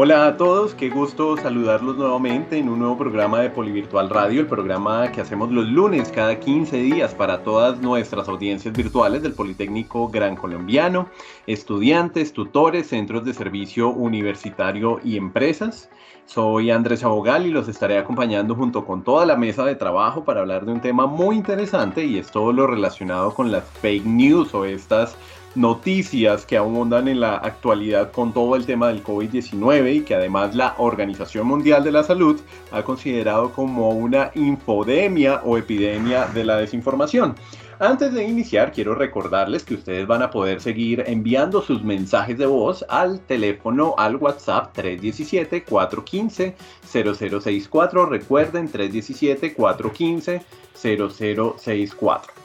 Hola a todos, qué gusto saludarlos nuevamente en un nuevo programa de Polivirtual Radio, el programa que hacemos los lunes cada 15 días para todas nuestras audiencias virtuales del Politécnico Gran Colombiano, estudiantes, tutores, centros de servicio universitario y empresas. Soy Andrés Abogal y los estaré acompañando junto con toda la mesa de trabajo para hablar de un tema muy interesante y es todo lo relacionado con las fake news o estas noticias que abundan en la actualidad con todo el tema del COVID-19 y que además la Organización Mundial de la Salud ha considerado como una infodemia o epidemia de la desinformación. Antes de iniciar, quiero recordarles que ustedes van a poder seguir enviando sus mensajes de voz al teléfono al WhatsApp 317-415-0064. Recuerden 317-415-0064.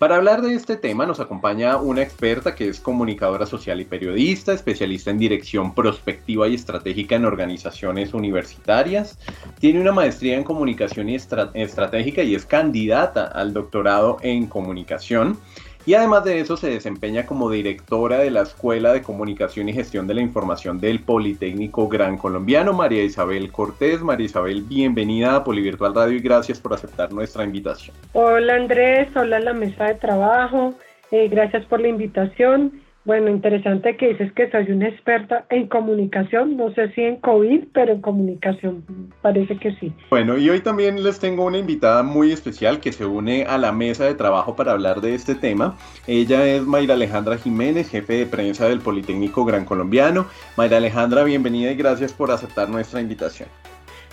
Para hablar de este tema nos acompaña una experta que es comunicadora social y periodista, especialista en dirección prospectiva y estratégica en organizaciones universitarias. Tiene una maestría en comunicación y estratégica y es candidata al doctorado en comunicación. Y además de eso se desempeña como directora de la Escuela de Comunicación y Gestión de la Información del Politécnico Gran Colombiano, María Isabel Cortés. María Isabel, bienvenida a Polivirtual Radio y gracias por aceptar nuestra invitación. Hola Andrés, hola la mesa de trabajo, eh, gracias por la invitación. Bueno, interesante que dices que soy una experta en comunicación, no sé si en COVID, pero en comunicación parece que sí. Bueno, y hoy también les tengo una invitada muy especial que se une a la mesa de trabajo para hablar de este tema. Ella es Mayra Alejandra Jiménez, jefe de prensa del Politécnico Gran Colombiano. Mayra Alejandra, bienvenida y gracias por aceptar nuestra invitación.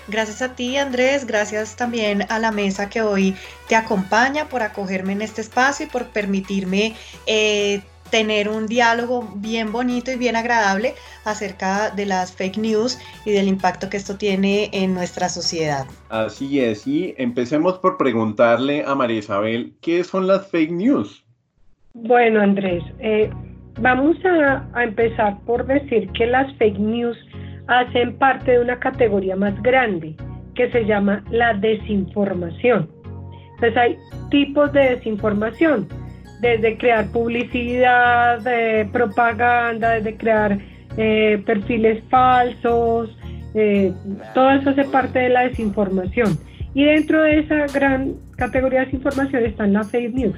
Gracias a ti, Andrés. Gracias también a la mesa que hoy te acompaña por acogerme en este espacio y por permitirme eh, tener un diálogo bien bonito y bien agradable acerca de las fake news y del impacto que esto tiene en nuestra sociedad. Así es, y empecemos por preguntarle a María Isabel, ¿qué son las fake news? Bueno, Andrés, eh, vamos a, a empezar por decir que las fake news hacen parte de una categoría más grande que se llama la desinformación. Entonces hay tipos de desinformación desde crear publicidad, propaganda, desde crear eh, perfiles falsos, eh, todo eso hace parte de la desinformación. Y dentro de esa gran categoría de desinformación están las fake news.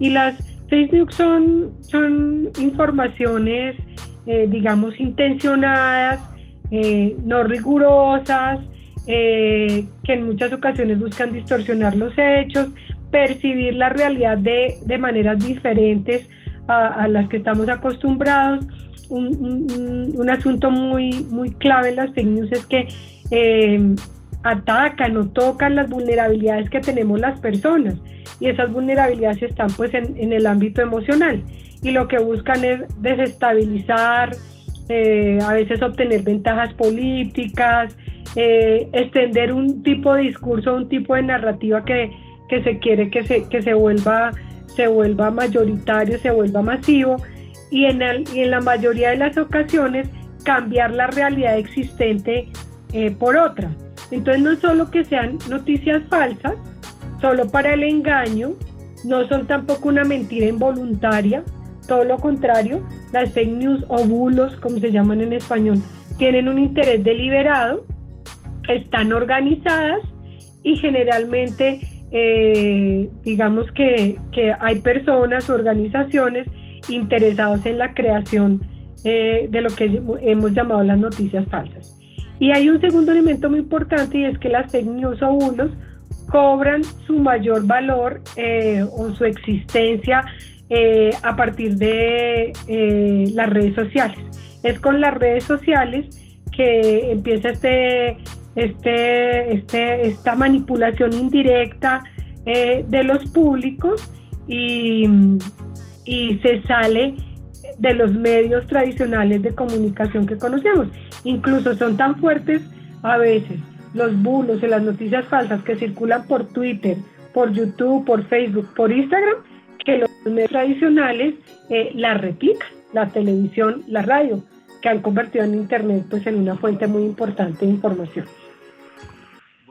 Y las fake news son, son informaciones, eh, digamos, intencionadas, no rigurosas, que en muchas ocasiones buscan distorsionar los hechos, percibir la realidad de, de maneras diferentes a, las que estamos acostumbrados. Un, un, asunto muy, muy clave en las fake es que eh, atacan o tocan las vulnerabilidades que tenemos las personas y esas vulnerabilidades están pues en, en el ámbito emocional y lo que buscan es desestabilizar, eh, a veces obtener ventajas políticas, eh, extender un tipo de discurso, un tipo de narrativa que, que se quiere que se, que se, vuelva, se vuelva mayoritario, se vuelva masivo y en, el, y en la mayoría de las ocasiones cambiar la realidad existente eh, por otra. Entonces no solo que sean noticias falsas, solo para el engaño, no son tampoco una mentira involuntaria, todo lo contrario, las fake news o bulos, como se llaman en español, tienen un interés deliberado, están organizadas y generalmente eh, digamos que, hay personas, organizaciones interesados en la creación eh, de lo que hemos llamado las noticias falsas. Y hay un segundo elemento muy importante y es que las fake news o bulos cobran su mayor valor eh, o su existencia a partir de las redes sociales. Es con las redes sociales que empieza este este, este, esta manipulación indirecta eh, de los públicos y, y se sale de los medios tradicionales de comunicación que conocemos. Incluso son tan fuertes a veces los bulos y las noticias falsas que circulan por Twitter por YouTube, por Facebook, por Instagram, que los medios tradicionales eh, la replican, la televisión, la radio, que han convertido en Internet pues, en una fuente muy importante de información.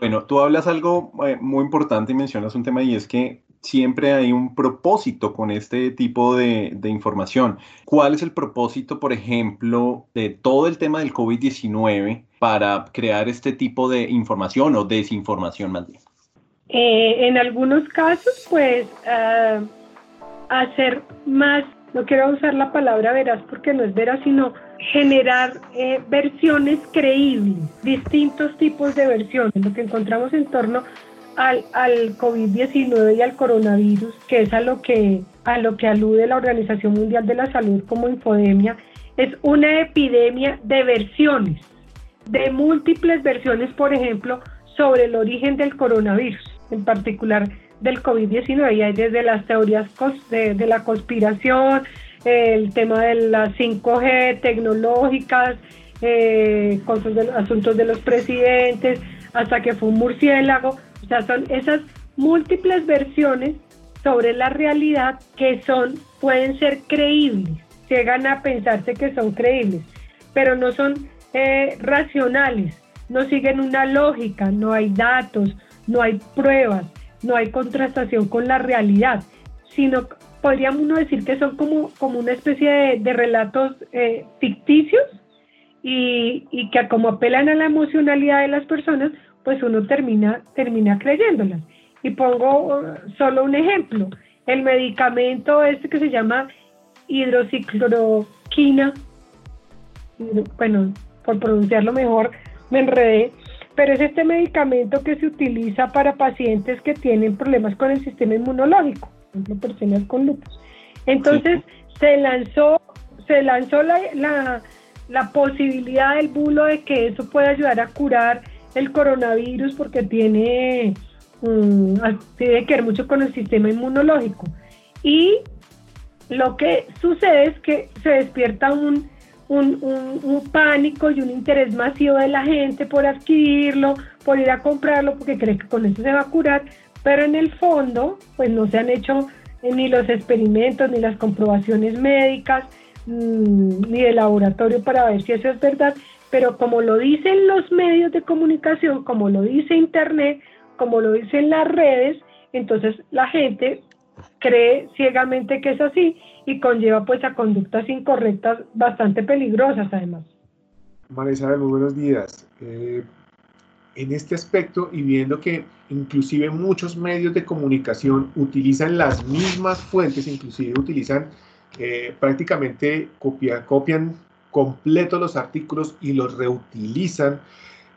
Bueno, tú hablas algo eh, muy importante y mencionas un tema y es que siempre hay un propósito con este tipo de, información. ¿Cuál es el propósito, por ejemplo, de todo el tema del COVID-19 para crear este tipo de información o desinformación más bien? Eh, en algunos casos, pues, uh, hacer más, no quiero usar la palabra veraz porque no es veraz, sino generar eh, versiones creíbles, distintos tipos de versiones, lo que encontramos en torno al, al COVID-19 y al coronavirus, que es a lo que, a lo que alude la Organización Mundial de la Salud como infodemia, es una epidemia de versiones, de múltiples versiones, por ejemplo, sobre el origen del coronavirus, en particular del COVID-19, y hay desde las teorías de la conspiración, el tema de las 5G tecnológicas, eh, asuntos de los presidentes, hasta que fue un murciélago. O sea, son esas múltiples versiones sobre la realidad que son, pueden ser creíbles, llegan a pensarse que son creíbles, pero no son eh, racionales, no siguen una lógica, no hay datos, no hay pruebas, no hay contrastación con la realidad, sino podríamos uno decir que son como, como una especie de, relatos eh, ficticios y, y, que como apelan a la emocionalidad de las personas, pues uno termina, termina creyéndolas. Y pongo uh, solo un ejemplo, el medicamento este que se llama hidrocicloroquina, bueno, por pronunciarlo mejor, me enredé, pero es este medicamento que se utiliza para pacientes que tienen problemas con el sistema inmunológico ejemplo, personas con lupus. Entonces se lanzó, se lanzó la, la, posibilidad del bulo de que eso puede ayudar a curar el coronavirus porque tiene, um, tiene que ver mucho con el sistema inmunológico. Y lo que sucede es que se despierta un, un, un, pánico y un interés masivo de la gente por adquirirlo, por ir a comprarlo, porque cree que con eso se va a curar, pero en el fondo, pues no se han hecho ni los experimentos, ni las comprobaciones médicas, mm, ni de laboratorio para ver si eso es verdad, pero como lo dicen los medios de comunicación, como lo dice Internet, como lo dicen las redes, entonces la gente cree ciegamente que es así y conlleva pues a conductas incorrectas bastante peligrosas además. María Isabel, muy buenos días. Eh, en este aspecto y viendo que inclusive muchos medios de comunicación utilizan las mismas fuentes, inclusive utilizan eh, prácticamente copia, copian completos los artículos y los reutilizan.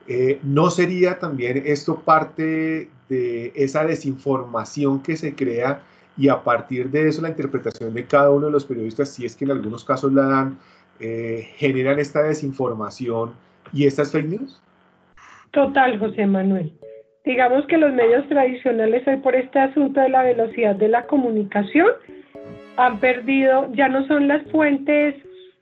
Eh, ¿No sería también esto parte de esa desinformación que se crea y a partir de eso la interpretación de cada uno de los periodistas, si es que en algunos casos la dan, eh, generan esta desinformación y estas fake news? Total, José Manuel. Digamos que los medios tradicionales hoy por este asunto de la velocidad de la comunicación han perdido, ya no son las fuentes,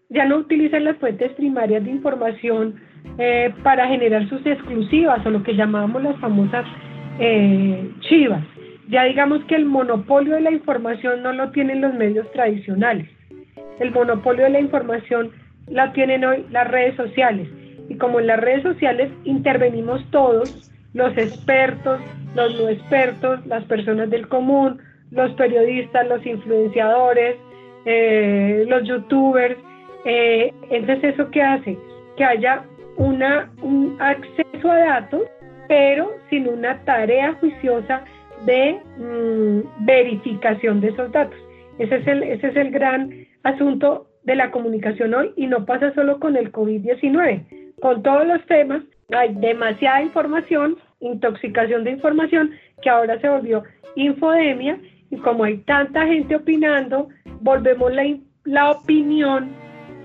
ya no utilizan las fuentes primarias de información eh, para generar sus exclusivas o lo que llamábamos las famosas eh, chivas. Ya digamos que el monopolio de la información no lo tienen los medios tradicionales. El monopolio de la información la tienen hoy las redes sociales y como en las redes sociales intervenimos todos, los expertos, los no expertos, las personas del común, los periodistas, los influenciadores, eh, los youtubers, eh, entonces eso qué hace? Que haya una, un acceso a datos, pero sin una tarea juiciosa de mm, verificación de esos datos. Ese es, el, ese es el gran asunto de la comunicación hoy y no pasa solo con el COVID-19 con todos los temas, hay demasiada información, intoxicación de información, que ahora se volvió infodemia, y como hay tanta gente opinando, volvemos la, la opinión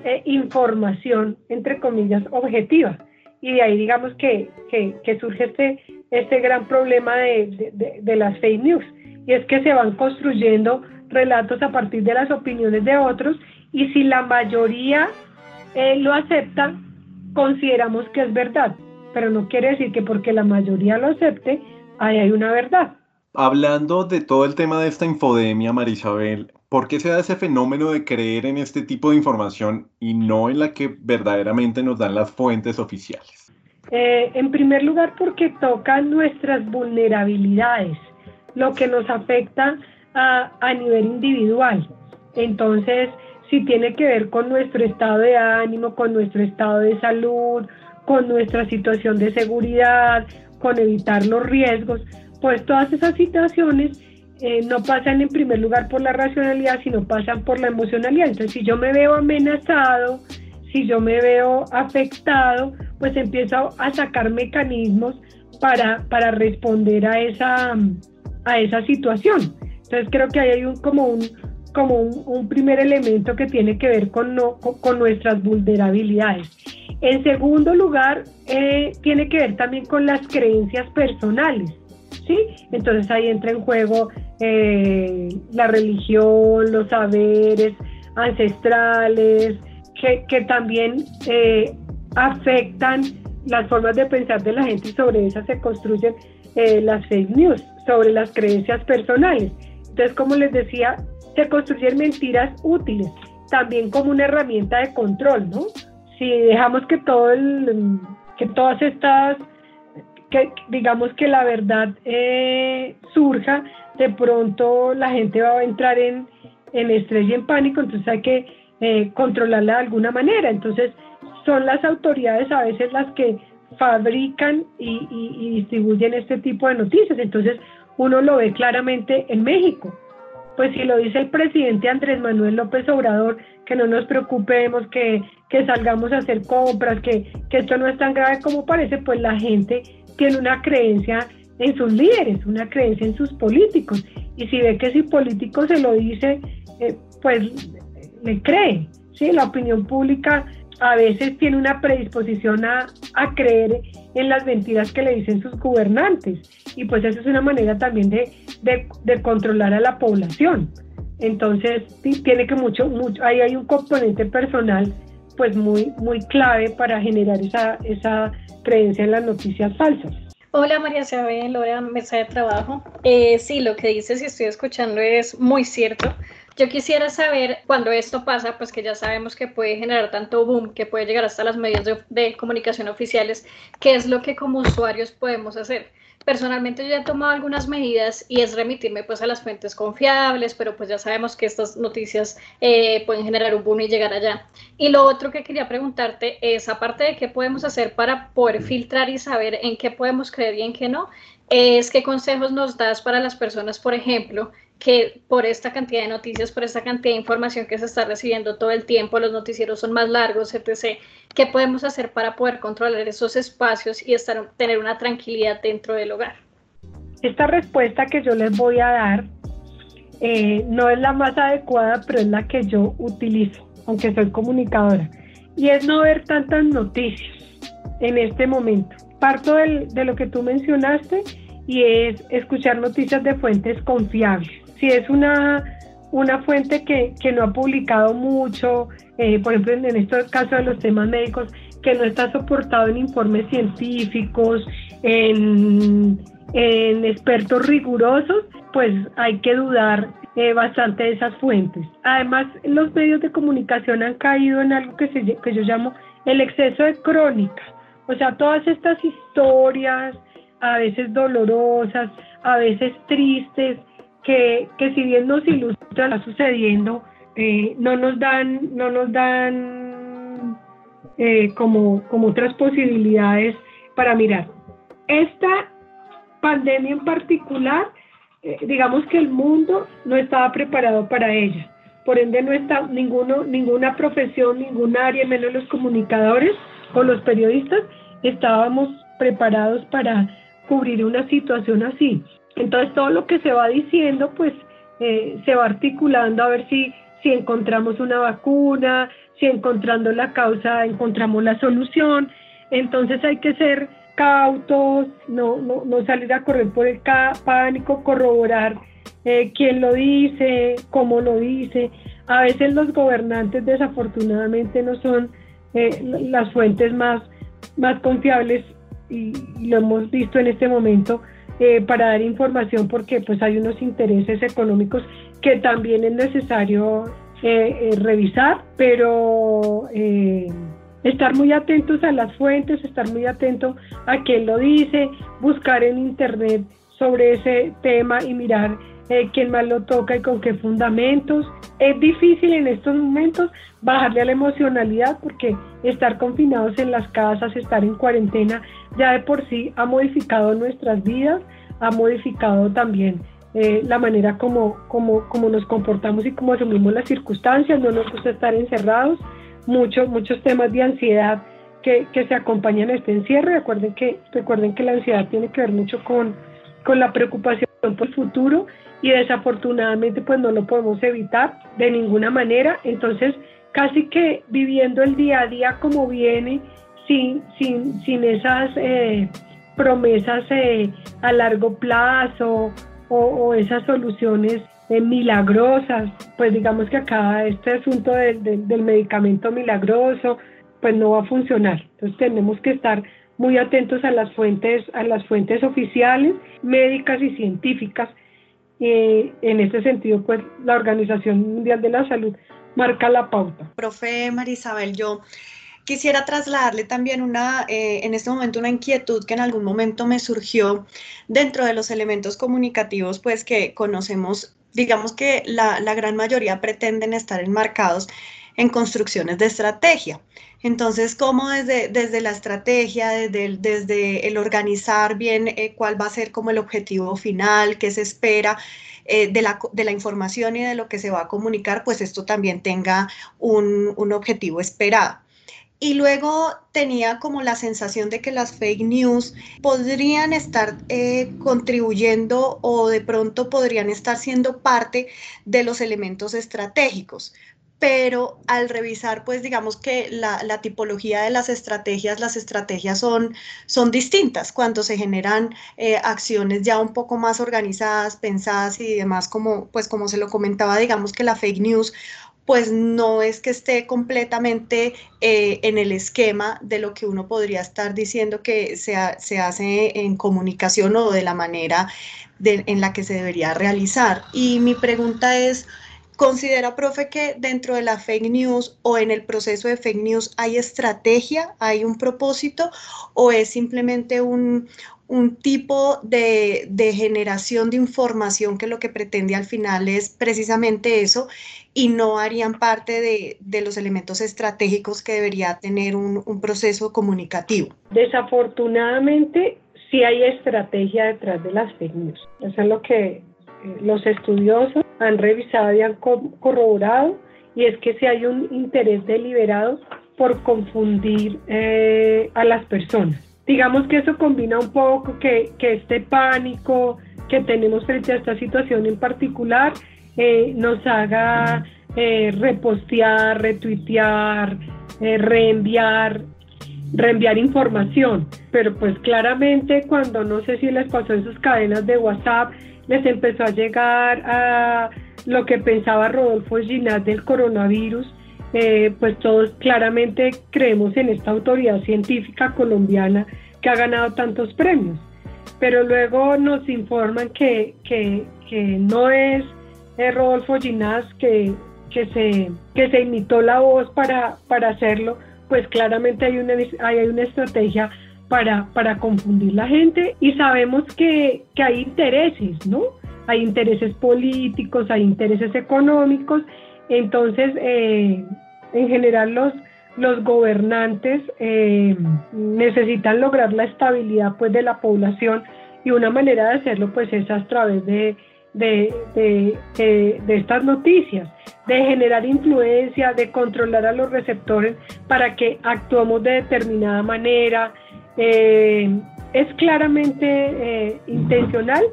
e información, entre comillas, objetiva. Y de ahí digamos que, que, surge este, este gran problema de, de, las fake news. Y es que se van construyendo relatos a partir de las opiniones de otros y si la mayoría eh, lo acepta, consideramos que es verdad, pero no quiere decir que porque la mayoría lo acepte, ahí hay una verdad. Hablando de todo el tema de esta infodemia, Marisabel, ¿por qué se da ese fenómeno de creer en este tipo de información y no en la que verdaderamente nos dan las fuentes oficiales? Eh, en primer lugar, porque tocan nuestras vulnerabilidades, lo que nos afecta a, a nivel individual. Entonces, si tiene que ver con nuestro estado de ánimo, con nuestro estado de salud, con nuestra situación de seguridad, con evitar los riesgos, pues todas esas situaciones eh, no pasan en primer lugar por la racionalidad, sino pasan por la emocionalidad. Entonces, si yo me veo amenazado, si yo me veo afectado, pues empiezo a sacar mecanismos para, para responder a esa, a esa situación. Entonces creo que ahí hay un, como un, como un, primer elemento que tiene que ver con, no, con, nuestras vulnerabilidades. En segundo lugar, eh, tiene que ver también con las creencias personales. ¿sí? Entonces ahí entra en juego eh, la religión, los saberes ancestrales, que, también eh, afectan las formas de pensar de la gente y sobre esas se construyen las fake news, sobre las creencias personales. Entonces, como les decía, se construyen mentiras útiles, también como una herramienta de control, ¿no? Si dejamos que todo el, que todas estas, que digamos que la verdad eh, surja, de pronto la gente va a entrar en, en estrés y en pánico, entonces hay que eh, controlarla de alguna manera. Entonces, son las autoridades a veces las que fabrican y, y distribuyen este tipo de noticias. Entonces, uno lo ve claramente en México pues si lo dice el presidente Andrés Manuel López Obrador, que no nos preocupemos, que, salgamos a hacer compras, que, esto no es tan grave como parece, pues la gente tiene una creencia en sus líderes, una creencia en sus políticos. Y si ve que si político se lo dice, eh, pues le cree. ¿sí? La opinión pública a veces tiene una predisposición a, creer en las mentiras que le dicen sus gobernantes. Y pues eso es una manera también de, controlar a la población. Entonces, tiene que mucho, ahí hay un componente personal pues muy, muy clave para generar esa, esa creencia en las noticias falsas. Hola María Isabel, hola mesa de trabajo. Eh, sí, lo que dices y estoy escuchando es muy cierto. Yo quisiera saber cuando esto pasa, pues que ya sabemos que puede generar tanto boom, que puede llegar hasta las medios de, comunicación oficiales, qué es lo que como usuarios podemos hacer. Personalmente yo ya he tomado algunas medidas y es remitirme pues a las fuentes confiables, pero pues ya sabemos que estas noticias eh, pueden generar un boom y llegar allá. Y lo otro que quería preguntarte es, aparte de qué podemos hacer para poder filtrar y saber en qué podemos creer y en qué no, es qué consejos nos das para las personas, por ejemplo, que por esta cantidad de noticias, por esta cantidad de información que se está recibiendo todo el tiempo, los noticieros son más largos, etc. ¿Qué podemos hacer para poder controlar esos espacios y estar, tener una tranquilidad dentro del hogar? Esta respuesta que yo les voy a dar eh, no es la más adecuada, pero es la que yo utilizo, aunque soy comunicadora, y es no ver tantas noticias en este momento. Parto de lo que tú mencionaste y es escuchar noticias de fuentes confiables si es una, una fuente que, no ha publicado mucho, eh, por ejemplo, en, estos casos de los temas médicos, que no está soportado en informes científicos, en, expertos rigurosos, pues hay que dudar eh, bastante de esas fuentes. Además, los medios de comunicación han caído en algo que, se, que yo llamo el exceso de crónica. O sea, todas estas historias, a veces dolorosas, a veces tristes, que, si bien nos ilustra lo sucediendo, eh, no nos dan, no nos dan eh, como, otras posibilidades para mirar. Esta pandemia en particular, eh, digamos que el mundo no estaba preparado para ella. Por ende, no está ninguno, ninguna profesión, ningún área, menos los comunicadores o los periodistas, estábamos preparados para cubrir una situación así. Entonces todo lo que se va diciendo, pues eh, se va articulando a ver si, si encontramos una vacuna, si encontrando la causa encontramos la solución. Entonces hay que ser cautos, no, no, no salir a correr por el pánico, corroborar eh, quién lo dice, cómo lo dice. A veces los gobernantes desafortunadamente no son eh, las fuentes más, más confiables y lo hemos visto en este momento eh, para dar información porque pues hay unos intereses económicos que también es necesario eh, revisar, pero estar muy atentos a las fuentes, estar muy atento a quién lo dice, buscar en internet sobre ese tema y mirar eh, quién más lo toca y con qué fundamentos. Es difícil en estos momentos bajarle a la emocionalidad porque estar confinados en las casas, estar en cuarentena, ya de por sí ha modificado nuestras vidas, ha modificado también eh, la manera como, como, como nos comportamos y cómo asumimos las circunstancias, no nos gusta estar encerrados, muchos muchos temas de ansiedad que, que, se acompañan a este encierro. Recuerden que, recuerden que la ansiedad tiene que ver mucho con, con la preocupación por el futuro y desafortunadamente pues no lo podemos evitar de ninguna manera. Entonces, casi que viviendo el día a día como viene, sin, sin, sin esas eh, promesas eh, a largo plazo o, esas soluciones eh, milagrosas, pues digamos que acá este asunto del medicamento milagroso, pues no va a funcionar. Entonces tenemos que estar muy atentos a las fuentes, a las fuentes oficiales, médicas y científicas. Eh, en este sentido, pues la Organización Mundial de la Salud marca la pauta. Profe Marisabel, yo quisiera trasladarle también una, eh, en este momento una inquietud que en algún momento me surgió dentro de los elementos comunicativos, pues que conocemos, digamos que la, la gran mayoría pretenden estar enmarcados en construcciones de estrategia. Entonces, ¿cómo desde, desde la estrategia, desde, desde el organizar bien eh, cuál va a ser como el objetivo final, qué se espera eh, de, la, de, la, información y de lo que se va a comunicar, pues esto también tenga un, un objetivo esperado? Y luego tenía como la sensación de que las fake news podrían estar eh, contribuyendo o de pronto podrían estar siendo parte de los elementos estratégicos pero al revisar, pues digamos que la, tipología de las estrategias, las estrategias son, son distintas cuando se generan eh, acciones ya un poco más organizadas, pensadas y demás, como, pues como se lo comentaba, digamos que la fake news pues no es que esté completamente eh, en el esquema de lo que uno podría estar diciendo que se, se hace en comunicación o de la manera en la que se debería realizar. Y mi pregunta es, ¿Considera, profe, que dentro de la fake news o en el proceso de fake news hay estrategia, hay un propósito o es simplemente un, tipo de, generación de información que lo que pretende al final es precisamente eso y no harían parte de, los elementos estratégicos que debería tener un, un proceso comunicativo? Desafortunadamente, sí hay estrategia detrás de las fake news. Eso es lo que los estudiosos han revisado y han corroborado, y es que si hay un interés deliberado por confundir eh, a las personas. Digamos que eso combina un poco que, este pánico que tenemos frente a esta situación en particular eh, nos haga eh, repostear, retuitear, reenviar reenviar información, pero pues claramente cuando no sé si les pasó en sus cadenas de WhatsApp, les empezó a llegar a lo que pensaba Rodolfo Ginás del coronavirus, eh, pues todos claramente creemos en esta autoridad científica colombiana que ha ganado tantos premios. Pero luego nos informan que, que, no es, Rodolfo Ginás que, que, se, que se imitó la voz para, para hacerlo, pues claramente hay una, hay una estrategia para, para confundir la gente y sabemos que, que hay intereses, ¿no? Hay intereses políticos, hay intereses económicos, entonces eh, en general los, los gobernantes eh, necesitan lograr la estabilidad pues de la población y una manera de hacerlo pues es a través de, de, de, de, estas noticias, de generar influencia, de controlar a los receptores para que actuemos de determinada manera, eh, es claramente eh, intencional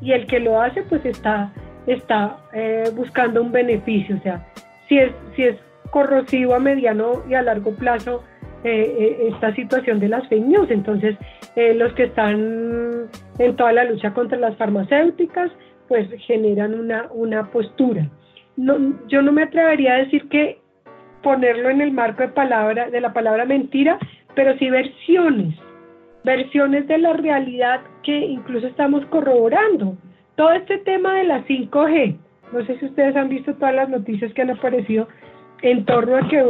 y el que lo hace pues está, está eh, buscando un beneficio, o sea, si es, si es corrosivo a mediano y a largo plazo esta situación de las fake news, entonces los que están en toda la lucha contra las farmacéuticas pues generan una, una postura. No, yo no me atrevería a decir que ponerlo en el marco de palabra de la palabra mentira, pero sí versiones versiones de la realidad que incluso estamos corroborando. Todo este tema de la 5G, no sé si ustedes han visto todas las noticias que han aparecido en torno a que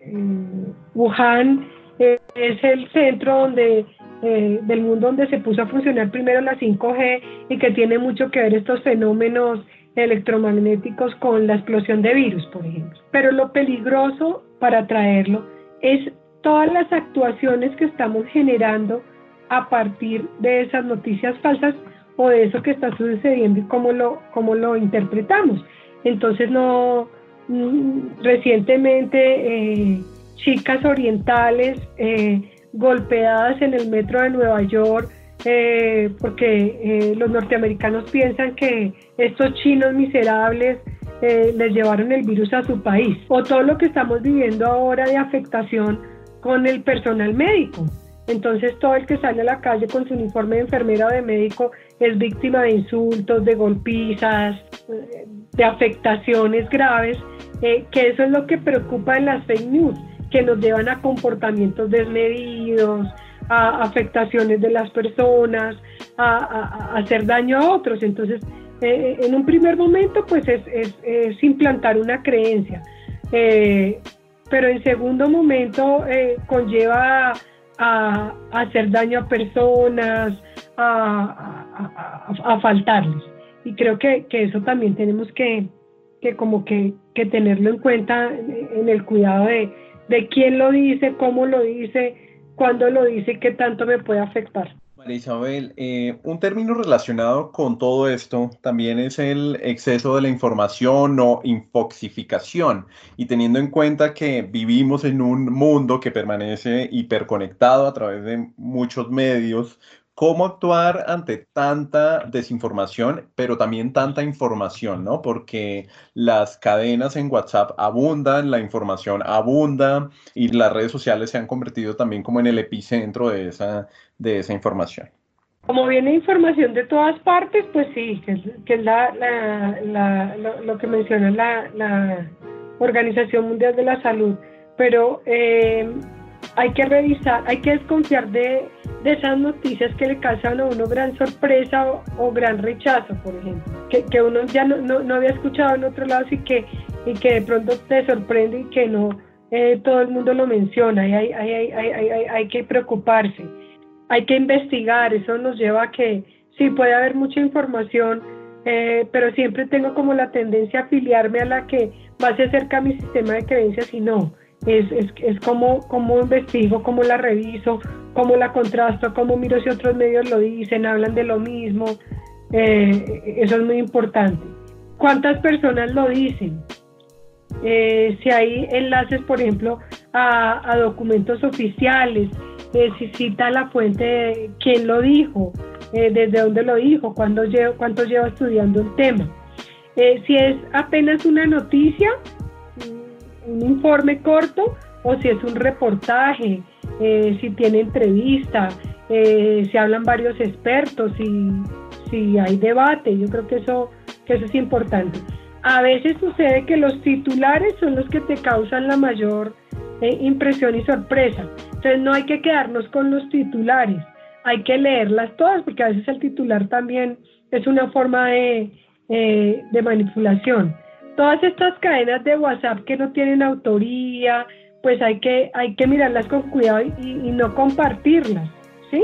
eh, Wuhan eh, es el centro donde eh, del mundo donde se puso a funcionar primero la 5G y que tiene mucho que ver estos fenómenos electromagnéticos con la explosión de virus, por ejemplo. Pero lo peligroso para traerlo es todas las actuaciones que estamos generando a partir de esas noticias falsas o de eso que está sucediendo y cómo lo, cómo lo interpretamos. Entonces, no, mm, recientemente eh, chicas orientales eh, golpeadas en el metro de Nueva York eh, porque los norteamericanos piensan que estos chinos miserables les llevaron el virus a su país. O todo lo que estamos viviendo ahora de afectación con el personal médico. Entonces todo el que sale a la calle con su uniforme de enfermera o de médico es víctima de insultos, de golpizas, de afectaciones graves, eh, que eso es lo que preocupa en las fake news, que nos llevan a comportamientos desmedidos, a afectaciones de las personas, a, hacer daño a otros. Entonces, eh, en un primer momento, pues es, es, implantar una creencia, eh, pero en segundo momento conlleva a, hacer daño a personas, a, faltarles. Y creo que, eso también tenemos que, como que, tenerlo en cuenta en el cuidado de, de quién lo dice, cómo lo dice, cuándo lo dice qué tanto me puede afectar. María Isabel, eh, un término relacionado con todo esto también es el exceso de la información o infoxificación. Y teniendo en cuenta que vivimos en un mundo que permanece hiperconectado a través de muchos medios, cómo actuar ante tanta desinformación, pero también tanta información, ¿no? Porque las cadenas en WhatsApp abundan, la información abunda y las redes sociales se han convertido también como en el epicentro de esa, de esa información. Como viene información de todas partes, pues sí, que es, lo, que menciona la, Organización Mundial de la Salud, pero eh, hay que revisar, hay que desconfiar de, esas noticias que le causan a uno gran sorpresa o, gran rechazo, por ejemplo, que, uno ya no, había escuchado en otro lado y que, y que de pronto te sorprende y que no eh, todo el mundo lo menciona. Y hay, hay, hay, hay, que preocuparse, hay que investigar, eso nos lleva a que sí puede haber mucha información, eh, pero siempre tengo como la tendencia a afiliarme a la que más se acerca a mi sistema de creencias y no es, es, es cómo, investigo, cómo la reviso, cómo la contrasto, cómo miro si otros medios lo dicen, hablan de lo mismo. Eh, eso es muy importante. ¿Cuántas personas lo dicen? Eh, si hay enlaces, por ejemplo, a, documentos oficiales, eh, si cita la fuente de quién lo dijo, desde dónde lo dijo, cuándo cuánto lleva estudiando el tema. si es apenas una noticia, un informe corto o si es un reportaje, eh, si tiene entrevista, eh, si hablan varios expertos, si, si hay debate. Yo creo que eso, que eso es importante. A veces sucede que los titulares son los que te causan la mayor eh, impresión y sorpresa. Entonces no hay que quedarnos con los titulares, hay que leerlas todas porque a veces el titular también es una forma de, de manipulación todas estas cadenas de WhatsApp que no tienen autoría, pues hay que, hay que mirarlas con cuidado y, no compartirlas, ¿sí?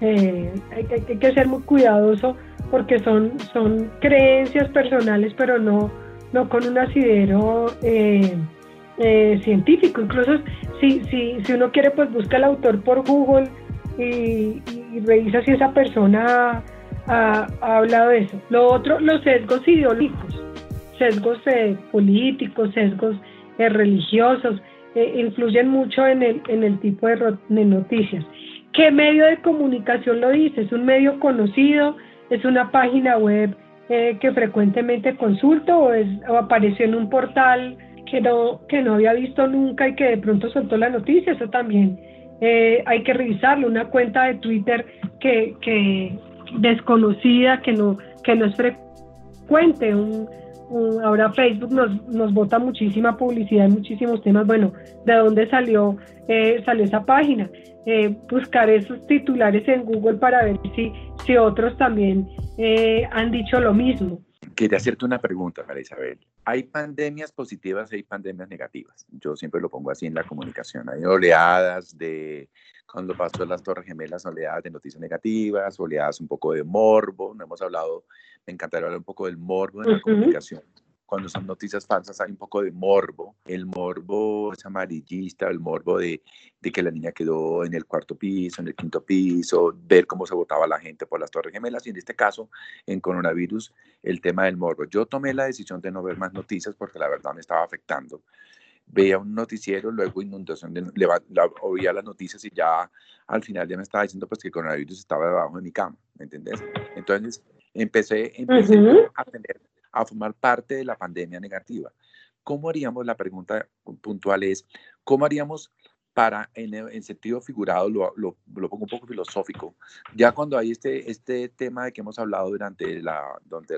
Eh, hay, que ser muy cuidadoso porque son, son creencias personales, pero no, no con un asidero eh, eh, científico. Incluso si, si, si uno quiere, pues busca al autor por Google y, revisa si esa persona ha, ha, hablado de eso. Lo otro, los sesgos ideológicos sesgos eh, políticos, sesgos eh, religiosos, eh, influyen mucho en el, en el tipo de, noticias. ¿Qué medio de comunicación lo dice? ¿Es un medio conocido? ¿Es una página web que frecuentemente consulto o, apareció en un portal que no, que no había visto nunca y que de pronto soltó la noticia? Eso también hay que revisarlo. Una cuenta de Twitter que, que desconocida, que no, que no es frecuente, un, ahora Facebook nos, nos bota muchísima publicidad en muchísimos temas. Bueno, ¿de dónde salió, eh, salió esa página? Eh, buscar esos titulares en Google para ver si, si otros también eh, han dicho lo mismo. Quería hacerte una pregunta, María Isabel. Hay pandemias positivas y hay pandemias negativas. Yo siempre lo pongo así en la comunicación. Hay oleadas de, cuando pasó las Torres Gemelas, oleadas de noticias negativas, oleadas un poco de morbo. No hemos hablado, me encantaría hablar un poco del morbo en la comunicación cuando son noticias falsas hay un poco de morbo. El morbo es amarillista, el morbo de, de, que la niña quedó en el cuarto piso, en el quinto piso, ver cómo se votaba la gente por las Torres Gemelas y en este caso, en coronavirus, el tema del morbo. Yo tomé la decisión de no ver más noticias porque la verdad me estaba afectando. Veía un noticiero, luego inundación, de, oía las noticias y ya al final ya me estaba diciendo pues que el coronavirus estaba debajo de mi cama, ¿me entendés? Entonces empecé, empecé a tener a formar parte de la pandemia negativa. ¿Cómo haríamos? La pregunta puntual es, ¿cómo haríamos para, en, sentido figurado, lo, lo, pongo un poco filosófico, ya cuando hay este, este tema de que hemos hablado durante, la, durante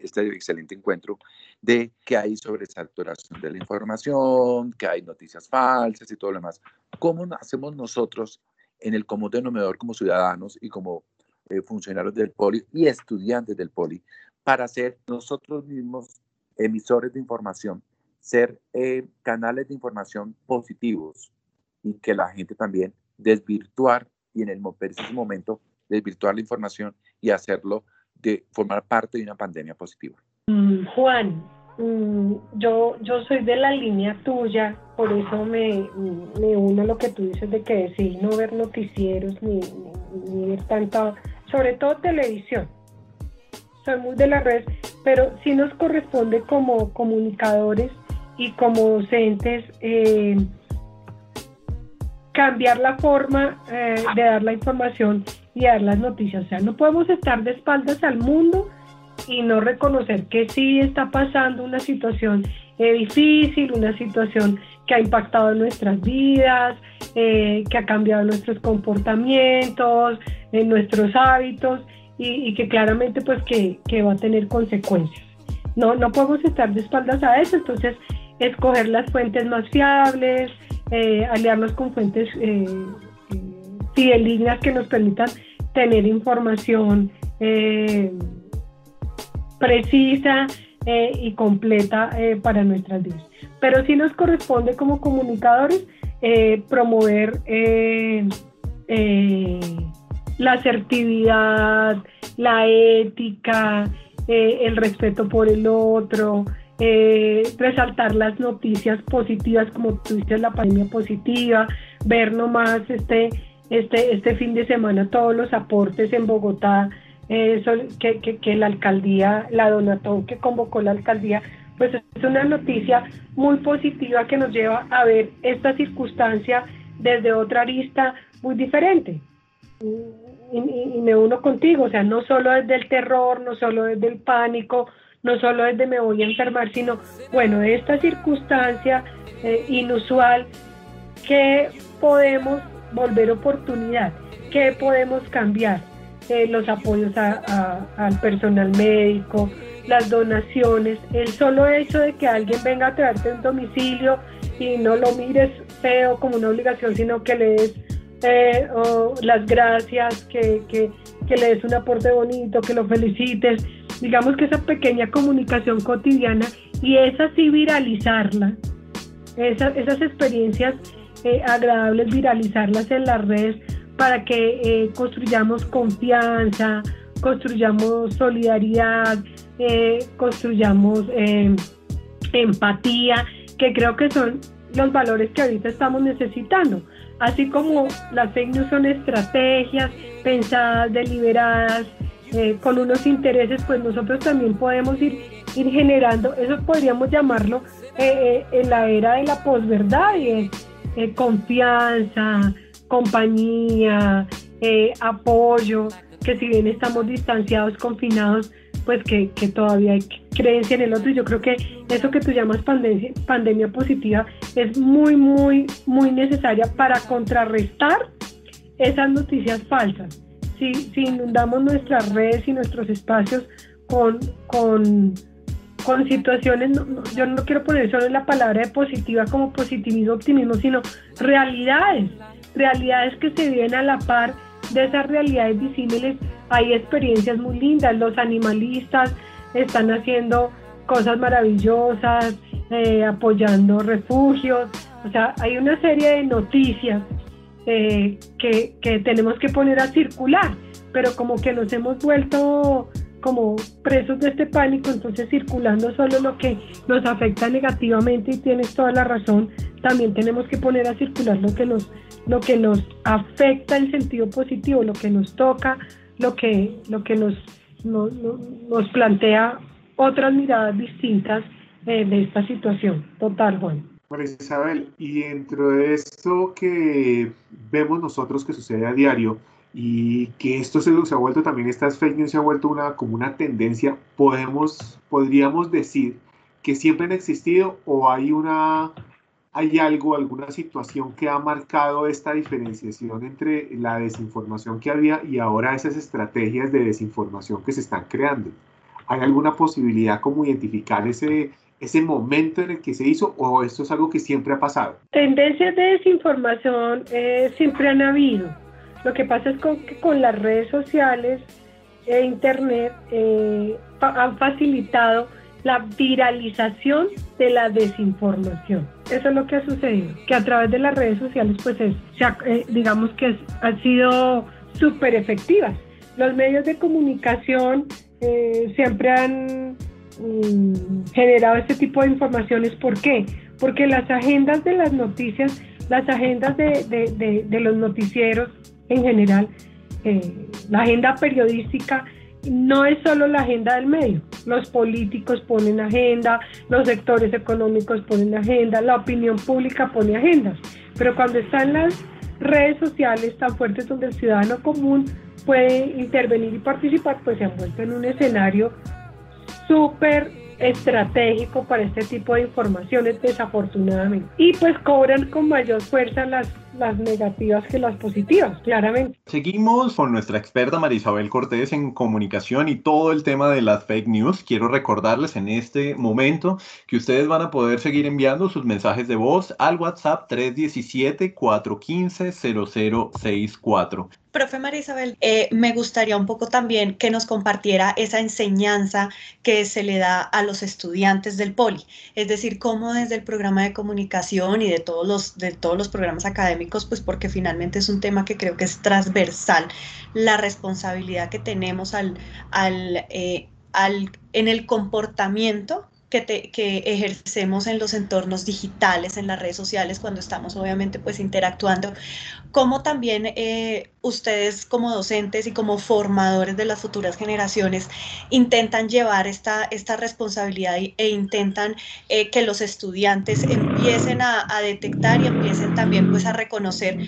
este excelente encuentro, de que hay sobresaturación de la información, que hay noticias falsas y todo lo demás, ¿cómo hacemos nosotros en el común denominador como ciudadanos y como eh, funcionarios del poli y estudiantes del poli para ser nosotros mismos emisores de información, ser eh, canales de información positivos y que la gente también desvirtuar y en el preciso momento desvirtuar la información y hacerlo de formar parte de una pandemia positiva. Mm, Juan, mm, yo, yo soy de la línea tuya, por eso me, me uno a lo que tú dices de que decidí no ver noticieros ni, ni ver tanta, sobre todo televisión soy muy de la red, pero sí nos corresponde como comunicadores y como docentes eh, cambiar la forma eh, de dar la información y dar las noticias. O sea, no podemos estar de espaldas al mundo y no reconocer que sí está pasando una situación eh, difícil, una situación que ha impactado en nuestras vidas, que ha cambiado nuestros comportamientos, en nuestros hábitos y, que claramente pues que, va a tener consecuencias. No, no podemos estar de espaldas a eso, entonces escoger las fuentes más fiables, eh, aliarnos con fuentes eh, eh, fidelignas que nos permitan tener información eh, precisa y completa para nuestras vidas. Pero sí nos corresponde como comunicadores promover la asertividad, la ética, eh, el respeto por el otro, eh, resaltar las noticias positivas, como tú dices, la pandemia positiva, ver nomás este, este, este fin de semana todos los aportes en Bogotá, eh, que, que, la alcaldía, la donató que convocó la alcaldía, pues es una noticia muy positiva que nos lleva a ver esta circunstancia desde otra arista muy diferente y, me uno contigo, o sea, no solo desde el terror, no solo desde el pánico, no solo desde me voy a enfermar, sino, bueno, esta circunstancia eh, inusual, ¿qué podemos volver oportunidad? ¿Qué podemos cambiar? Eh, los apoyos al personal médico, las donaciones, el solo hecho de que alguien venga a traerte un domicilio y no lo mires feo como una obligación, sino que le des eh, las gracias, que, que, que, le des un aporte bonito, que lo felicites. Digamos que esa pequeña comunicación cotidiana y esa sí viralizarla, esas experiencias eh, agradables, viralizarlas en las redes para que eh, construyamos confianza, construyamos solidaridad, construyamos empatía, que creo que son los valores que ahorita estamos necesitando. Así como las fake son estrategias pensadas, deliberadas, eh, con unos intereses, pues nosotros también podemos ir, generando, eso podríamos llamarlo eh, eh, en la era de la posverdad, y confianza, compañía, apoyo, que si bien estamos distanciados, confinados, pues que, todavía hay creencia en el otro. Y yo creo que eso que tú llamas pandemia, pandemia positiva es muy, muy, muy necesaria para contrarrestar esas noticias falsas. Si, si inundamos nuestras redes y nuestros espacios con, con, con situaciones, yo no quiero poner solo la palabra de positiva como positivismo, optimismo, sino realidades, realidades que se vienen a la par de esas realidades visibles. Hay experiencias muy lindas, los animalistas están haciendo cosas maravillosas, eh, apoyando refugios, o sea, hay una serie de noticias eh, que, que tenemos que poner a circular, pero como que nos hemos vuelto como presos de este pánico, entonces circulando solo lo que nos afecta negativamente y tienes toda la razón, también tenemos que poner a circular lo que nos, lo que nos afecta en sentido positivo, lo que nos toca, lo que, lo que nos, nos, nos plantea otras miradas distintas eh, de esta situación. Total, Juan. María Isabel, y dentro de esto que vemos nosotros que sucede a diario, y que esto se, se, ha vuelto también, estas fake news se ha vuelto una, como una tendencia, podemos, podríamos decir que siempre han existido o hay una, hay algo, alguna situación que ha marcado esta diferenciación entre la desinformación que había y ahora esas estrategias de desinformación que se están creando. ¿Hay alguna posibilidad como identificar ese, ese momento en el que se hizo o esto es algo que siempre ha pasado? Tendencias de desinformación eh, siempre han habido lo que pasa es que con las redes sociales e internet eh, han facilitado la viralización de la desinformación. Eso es lo que ha sucedido, que a través de las redes sociales, pues es, eh, digamos que han sido súper efectivas. Los medios de comunicación eh, siempre han mm, generado este tipo de informaciones. ¿Por qué? Porque las agendas de las noticias, las agendas de los noticieros en general, eh, la agenda periodística no es solo la agenda del medio. Los políticos ponen agenda, los sectores económicos ponen agenda, la opinión pública pone agendas. Pero cuando están las redes sociales tan fuertes donde el ciudadano común puede intervenir y participar, pues se han vuelto en un escenario súper estratégico para este tipo de informaciones, desafortunadamente. Y pues cobran con mayor fuerza las las negativas que las positivas, claramente. Seguimos con nuestra experta Marisabel Cortés en comunicación y todo el tema de las fake news. Quiero recordarles en este momento que ustedes van a poder seguir enviando sus mensajes de voz al WhatsApp 317-415-0064. Profe María Isabel, eh, me gustaría un poco también que nos compartiera esa enseñanza que se le da a los estudiantes del Poli, es decir, cómo desde el programa de comunicación y de todos los, de todos los programas académicos, pues porque finalmente es un tema que creo que es transversal, la responsabilidad que tenemos al, al, eh, al, en el comportamiento que, que, ejercemos en los entornos digitales, en las redes sociales, cuando estamos obviamente pues interactuando, como también eh, ustedes como docentes y como formadores de las futuras generaciones intentan llevar esta, esta responsabilidad e intentan eh, que los estudiantes empiecen a, detectar y empiecen también pues a reconocer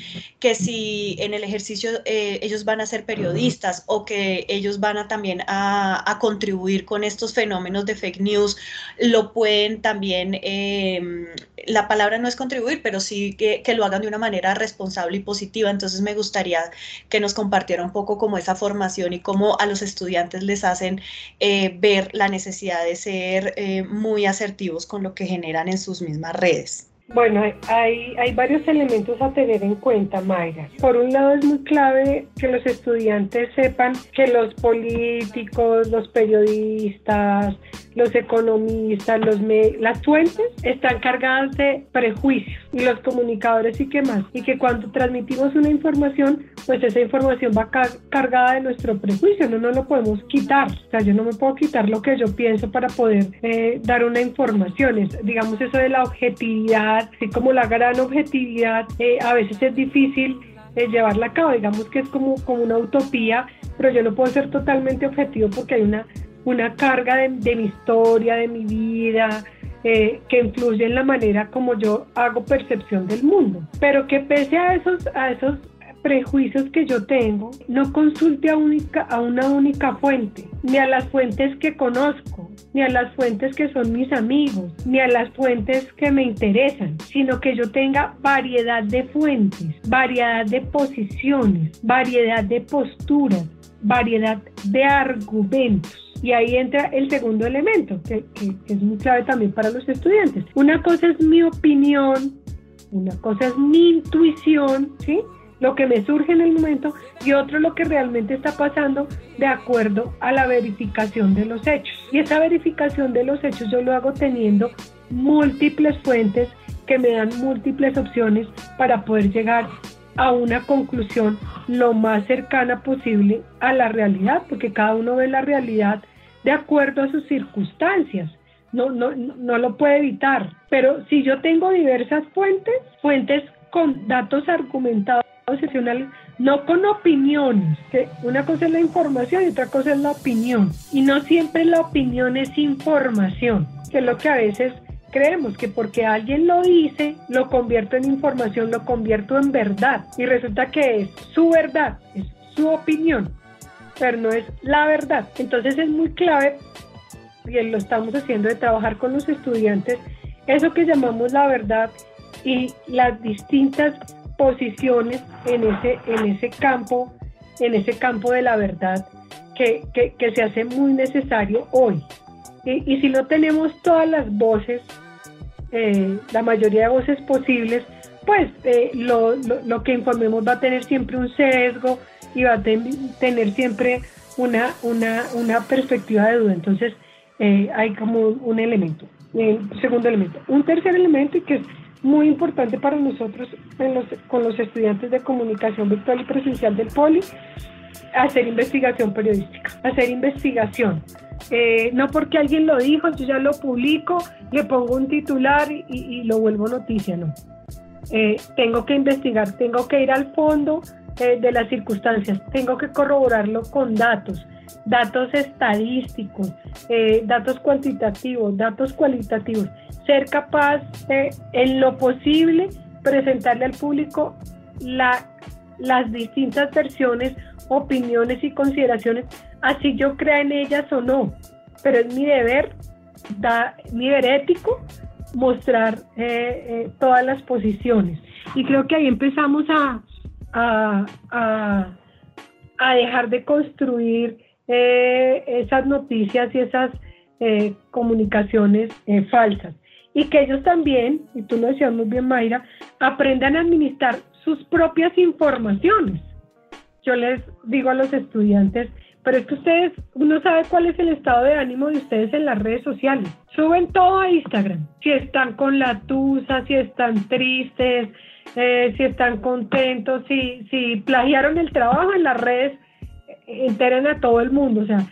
que si en el ejercicio eh, ellos van a ser periodistas o que ellos van a también a, a contribuir con estos fenómenos de fake news, lo pueden también, em, la palabra no es contribuir, pero sí que, que lo hagan de una manera responsable y positiva. Entonces me gustaría que nos compartiera un poco como esa formación y cómo a los estudiantes les hacen eh, ver la necesidad de ser eh, muy asertivos con lo que generan en sus mismas redes. Bueno, hay, hay varios elementos a tener en cuenta, Mayra. Por un lado es muy clave que los estudiantes sepan que los políticos, los periodistas, los economistas, los las fuentes están cargadas de prejuicios y los comunicadores y qué más. Y que cuando transmitimos una información, pues esa información va cargada de nuestro prejuicio, no nos lo podemos quitar. O sea, yo no me puedo quitar lo que yo pienso para poder eh, dar una información. Es, digamos eso de la objetividad, así como la gran objetividad, eh, a veces es difícil eh, llevarla a cabo. Digamos que es como, como una utopía, pero yo no puedo ser totalmente objetivo porque hay una una carga de, mi historia, de mi vida, eh, que influye en la manera como yo hago percepción del mundo. Pero que pese a esos, a esos prejuicios que yo tengo, no consulte a, única, a una única fuente, ni a las fuentes que conozco, ni a las fuentes que son mis amigos, ni a las fuentes que me interesan, sino que yo tenga variedad de fuentes, variedad de posiciones, variedad de posturas, variedad de argumentos Y ahí entra el segundo elemento, que, es muy clave también para los estudiantes. Una cosa es mi opinión, una cosa es mi intuición, ¿sí? Lo que me surge en el momento y otro lo que realmente está pasando de acuerdo a la verificación de los hechos. Y esa verificación de los hechos yo lo hago teniendo múltiples fuentes que me dan múltiples opciones para poder llegar a una conclusión lo más cercana posible a la realidad, porque cada uno ve la realidad de acuerdo a sus circunstancias. No, no, no lo puede evitar. Pero si yo tengo diversas fuentes, fuentes con datos argumentados no con opiniones, que una cosa es la información y otra cosa es la opinión. Y no siempre la opinión es información, que es lo que a veces creemos que porque alguien lo dice, lo convierto en información, lo convierto en verdad. Y resulta que es su verdad, es su opinión, pero no es la verdad. Entonces es muy clave, y lo estamos haciendo, de trabajar con los estudiantes, eso que llamamos la verdad y las distintas posiciones en ese, en ese campo, en ese campo de la verdad que, se hace muy necesario hoy. Y, y si no tenemos todas las voces eh, la mayoría de voces posibles, pues eh, lo, lo, que informemos va a tener siempre un sesgo y va a tener siempre una, una, una, perspectiva de duda. Entonces, eh, hay como un, elemento, un segundo elemento. Un tercer elemento que es muy importante para nosotros con los estudiantes de comunicación virtual y presencial del POLI, hacer investigación periodística, hacer investigación. Eh, no porque alguien lo dijo, yo ya lo publico, le pongo un titular y, lo vuelvo noticia, no. Eh, tengo que investigar, tengo que ir al fondo eh, de las circunstancias, tengo que corroborarlo con datos, datos estadísticos, datos cuantitativos, datos cualitativos, ser capaz en lo posible presentarle al público la, las distintas versiones, opiniones y consideraciones así yo crea en ellas o no, pero es mi deber, mi deber ético mostrar eh, eh, todas las posiciones. Y creo que ahí empezamos a, a, dejar de construir eh, esas noticias y esas comunicaciones falsas. Y que ellos también, y tú lo decías muy bien, Mayra, aprendan a administrar sus propias informaciones. Yo les digo a los estudiantes, pero es que ustedes, uno sabe cuál es el estado de ánimo de ustedes en las redes sociales. Suben todo a Instagram. Si están con la tusa, si están tristes, eh, si están contentos, si, si plagiaron el trabajo en las redes, eh, enteren a todo el mundo. O sea,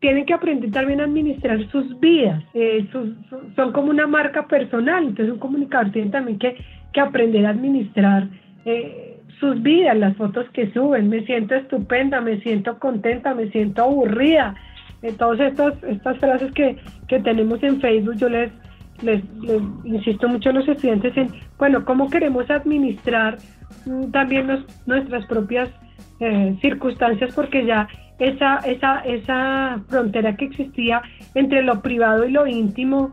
tienen que aprender también a administrar sus vidas. Eh, son como una marca personal. Entonces, un comunicador tiene también que, que aprender a administrar sus vidas, las fotos que suben. Me siento estupenda, me siento contenta, me siento aburrida. Eh, todas estas frases que, tenemos en Facebook, yo les, les, insisto mucho a los estudiantes en, bueno, cómo queremos administrar mm, también nuestras propias eh, circunstancias, porque ya esa, esa, esa frontera que existía entre lo privado y lo íntimo,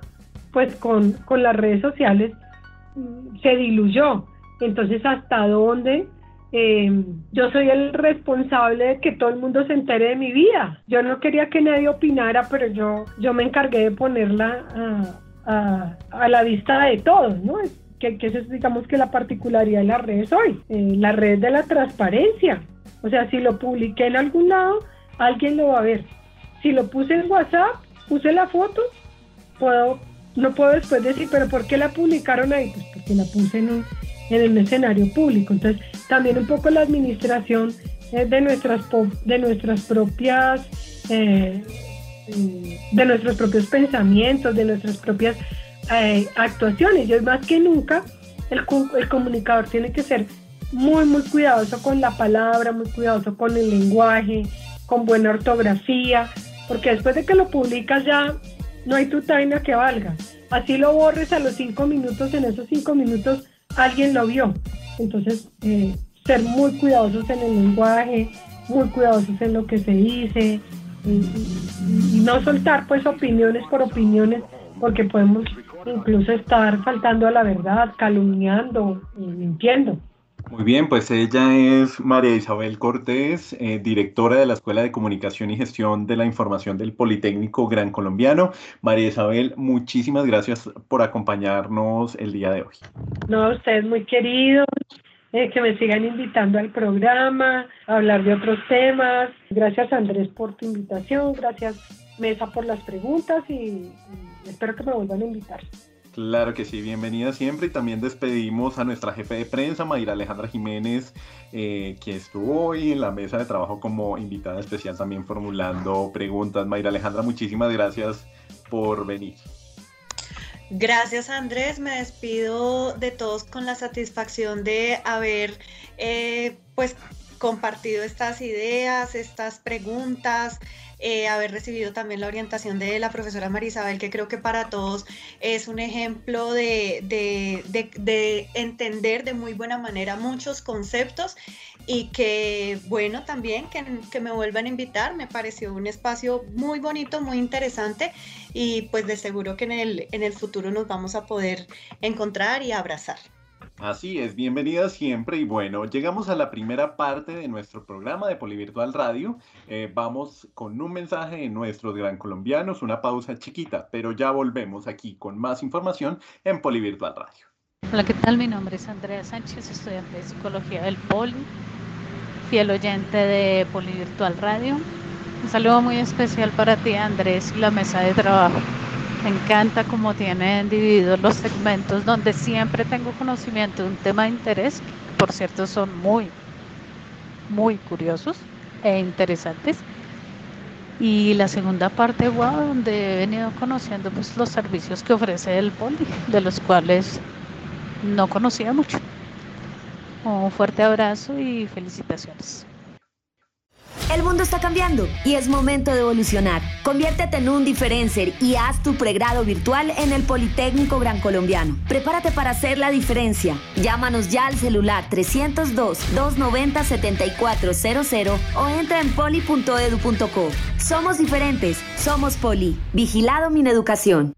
pues con, con las redes sociales mm, se diluyó. Entonces, ¿hasta dónde eh, yo soy el responsable de que todo el mundo se entere de mi vida. Yo no quería que nadie opinara, pero yo, yo me encargué de ponerla a, la vista de todos, ¿no? Que, que es, digamos, que la particularidad de las redes hoy, eh, la red de la transparencia. O sea, si lo publiqué en algún lado, alguien lo va a ver. Si lo puse en WhatsApp, puse la foto, puedo, no puedo después decir, pero ¿por qué la publicaron ahí? Pues porque la puse en un, en el escenario público. Entonces, también un poco la administración eh, de, nuestras, de nuestras propias... Eh, de nuestros propios pensamientos, de nuestras propias eh, actuaciones. Y hoy más que nunca, el, el comunicador tiene que ser muy, muy cuidadoso con la palabra, muy cuidadoso con el lenguaje, con buena ortografía, porque después de que lo publicas ya no hay tu taina que valga. Así lo borres a los cinco minutos, en esos cinco minutos alguien lo vio. Entonces, eh, ser muy cuidadosos en el lenguaje, muy cuidadosos en lo que se dice y, no soltar pues opiniones por opiniones porque podemos incluso estar faltando a la verdad, calumniando y mintiendo. Muy bien, pues ella es María Isabel Cortés, eh, directora de la Escuela de Comunicación y Gestión de la Información del Politécnico Gran Colombiano. María Isabel, muchísimas gracias por acompañarnos el día de hoy. No, ustedes muy queridos, eh, que me sigan invitando al programa, a hablar de otros temas. Gracias Andrés por tu invitación, gracias Mesa por las preguntas y espero que me vuelvan a invitar. Claro que sí, bienvenida siempre y también despedimos a nuestra jefe de prensa, Mayra Alejandra Jiménez, eh, que estuvo hoy en la mesa de trabajo como invitada especial también formulando preguntas. Mayra Alejandra, muchísimas gracias por venir. Gracias Andrés, me despido de todos con la satisfacción de haber eh, pues compartido estas ideas, estas preguntas, eh, haber recibido también la orientación de la profesora Marisabel, que creo que para todos es un ejemplo de, de, entender de muy buena manera muchos conceptos y que, bueno, también que, que me vuelvan a invitar, me pareció un espacio muy bonito, muy interesante y pues de seguro que en el, en el futuro nos vamos a poder encontrar y abrazar. Así es, bienvenida siempre y bueno, llegamos a la primera parte de nuestro programa de Polivirtual Radio. Eh, vamos con un mensaje de nuestros gran colombianos, una pausa chiquita, pero ya volvemos aquí con más información en Polivirtual Radio. Hola, ¿qué tal? Mi nombre es Andrea Sánchez, estudiante de Psicología del Poli, fiel oyente de Polivirtual Radio. Un saludo muy especial para ti, Andrés, y la mesa de trabajo. Me encanta cómo tienen divididos los segmentos donde siempre tengo conocimiento de un tema de interés, que por cierto son muy, muy curiosos e interesantes. Y la segunda parte, wow, donde he venido conociendo pues, los servicios que ofrece el Poli, de los cuales no conocía mucho. Un fuerte abrazo y felicitaciones. El mundo está cambiando y es momento de evolucionar. Conviértete en un diferencer y haz tu pregrado virtual en el Politécnico Gran Colombiano. Prepárate para hacer la diferencia. Llámanos ya al celular 302-290-7400 o entra en poli.edu.co. Somos diferentes, somos Poli. Vigilado Mineducación.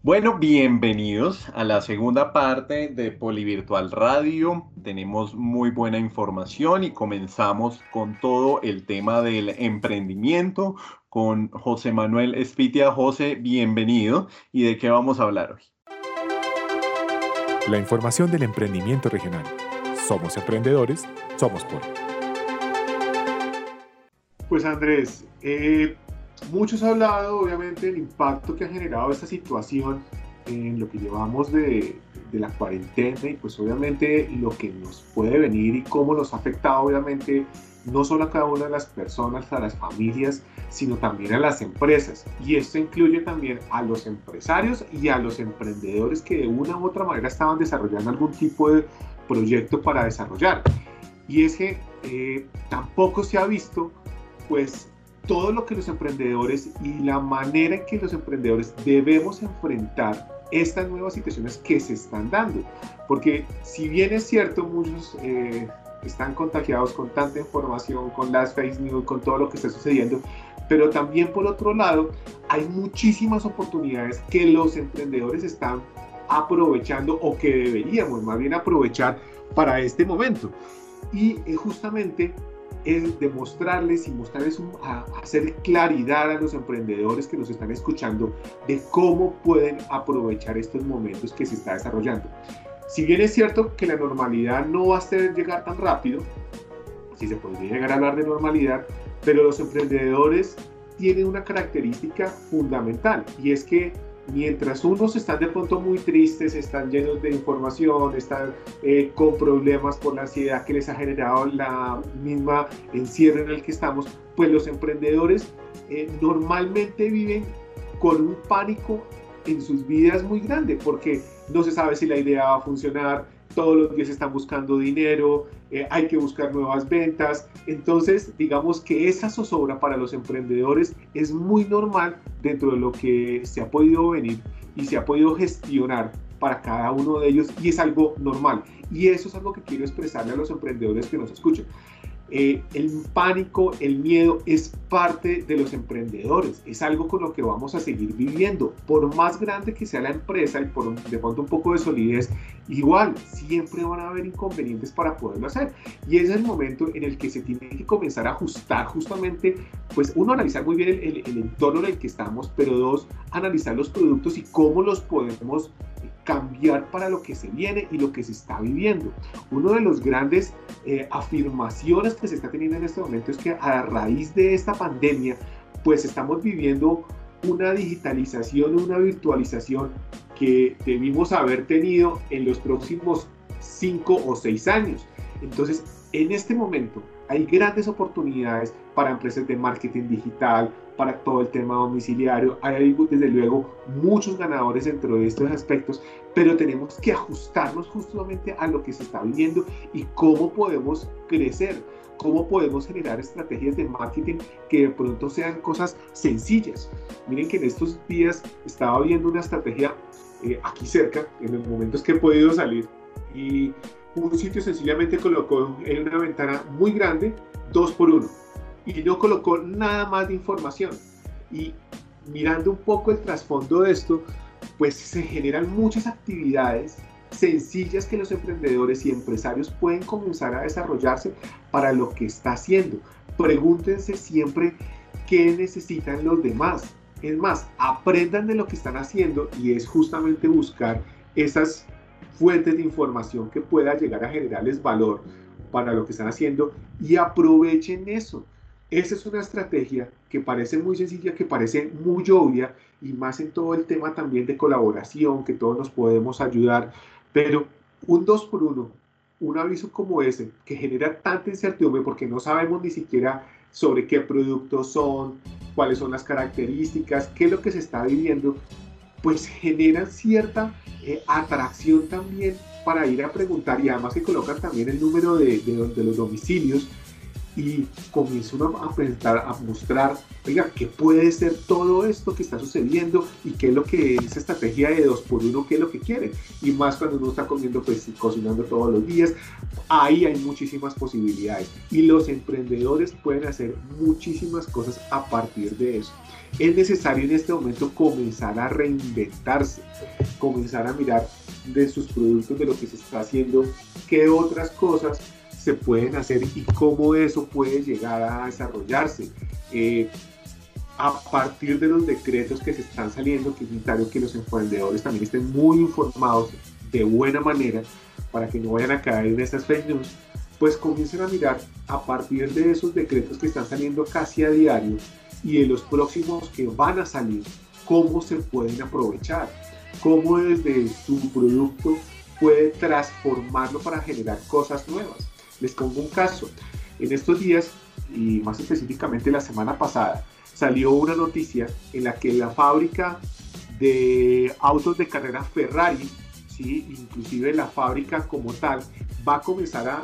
Bueno, bienvenidos a la segunda parte de Polivirtual Radio. Tenemos muy buena información y comenzamos con todo el tema del emprendimiento con José Manuel Espitia. José, bienvenido. ¿Y de qué vamos a hablar hoy? La información del emprendimiento regional. Somos emprendedores, somos Poli. Pues Andrés, eh, Muchos han hablado, obviamente, del impacto que ha generado esta situación en lo que llevamos de, la cuarentena y pues obviamente lo que nos puede venir y cómo nos ha afectado obviamente no solo a cada una de las personas, a las familias, sino también a las empresas. Y esto incluye también a los empresarios y a los emprendedores que de una u otra manera estaban desarrollando algún tipo de proyecto para desarrollar. Y es que eh, tampoco se ha visto pues todo lo que los emprendedores y la manera en que los emprendedores debemos enfrentar estas nuevas situaciones que se están dando. Porque si bien es cierto, muchos eh, están contagiados con tanta información, con las fake news, con todo lo que está sucediendo, pero también por otro lado, hay muchísimas oportunidades que los emprendedores están aprovechando o que deberíamos más bien aprovechar para este momento. Y eh, justamente es demostrarles y mostrarles, a, hacer claridad a los emprendedores que nos están escuchando de cómo pueden aprovechar estos momentos que se está desarrollando. Si bien es cierto que la normalidad no va a ser llegar tan rápido, si se podría llegar a hablar de normalidad, pero los emprendedores tienen una característica fundamental y es que mientras unos están de pronto muy tristes, están llenos de información, están eh, con problemas por la ansiedad que les ha generado la misma encierro en el que estamos, pues los emprendedores eh, normalmente viven con un pánico en sus vidas muy grande porque no se sabe si la idea va a funcionar, todos los días están buscando dinero, eh, hay que buscar nuevas ventas. Entonces, digamos que esa zozobra para los emprendedores es muy normal dentro de lo que se ha podido venir y se ha podido gestionar para cada uno de ellos y es algo normal. Y eso es algo que quiero expresarle a los emprendedores que nos escuchan. Eh, el pánico, el miedo es parte de los emprendedores, es algo con lo que vamos a seguir viviendo. Por más grande que sea la empresa y por de pronto un poco de solidez, igual siempre van a haber inconvenientes para poderlo hacer. Y ese es el momento en el que se tiene que comenzar a ajustar justamente, pues uno, analizar muy bien el, el entorno en el que estamos, pero dos, analizar los productos y cómo los podemos cambiar para lo que se viene y lo que se está viviendo. Uno de los grandes eh, afirmaciones que se está teniendo en este momento es que a raíz de esta pandemia, pues estamos viviendo una digitalización, una virtualización que debimos haber tenido en los próximos cinco o seis años. Entonces, en este momento hay grandes oportunidades para empresas de marketing digital, para todo el tema domiciliario. Hay desde luego muchos ganadores dentro de estos aspectos, pero tenemos que ajustarnos justamente a lo que se está viviendo y cómo podemos crecer, cómo podemos generar estrategias de marketing que de pronto sean cosas sencillas. Miren que en estos días estaba viendo una estrategia eh, aquí cerca, en los momentos que he podido salir, y un sitio sencillamente colocó en una ventana muy grande dos por uno y no colocó nada más de información. Y mirando un poco el trasfondo de esto, pues se generan muchas actividades sencillas que los emprendedores y empresarios pueden comenzar a desarrollarse para lo que está haciendo. Pregúntense siempre qué necesitan los demás. Es más, aprendan de lo que están haciendo y es justamente buscar esas fuentes de información que pueda llegar a generarles valor para lo que están haciendo y aprovechen eso. Esa es una estrategia que parece muy sencilla, que parece muy obvia y más en todo el tema también de colaboración, que todos nos podemos ayudar, pero un 2 por 1 un aviso como ese, que genera tanta incertidumbre porque no sabemos ni siquiera sobre qué productos son, cuáles son las características, qué es lo que se está viviendo, pues genera cierta eh, atracción también para ir a preguntar y además que colocan también el número de, de los domicilios y comienza uno a presentar, a mostrar, oiga, qué puede ser todo esto que está sucediendo y qué es lo que es estrategia de dos por uno, qué es lo que quiere. Y más cuando uno está comiendo, pues cocinando todos los días, ahí hay muchísimas posibilidades. Y los emprendedores pueden hacer muchísimas cosas a partir de eso. Es necesario en este momento comenzar a reinventarse, comenzar a mirar de sus productos, de lo que se está haciendo, qué otras cosas se pueden hacer y cómo eso puede llegar a desarrollarse. Eh, a partir de los decretos que se están saliendo, que es necesario que los emprendedores también estén muy informados de buena manera para que no vayan a caer en estas fake news, pues comiencen a mirar a partir de esos decretos que están saliendo casi a diario y de los próximos que van a salir, cómo se pueden aprovechar, cómo desde su producto puede transformarlo para generar cosas nuevas. Les pongo un caso. En estos días, y más específicamente la semana pasada, salió una noticia en la que la fábrica de autos de carrera Ferrari, ¿sí? inclusive la fábrica como tal, va a comenzar a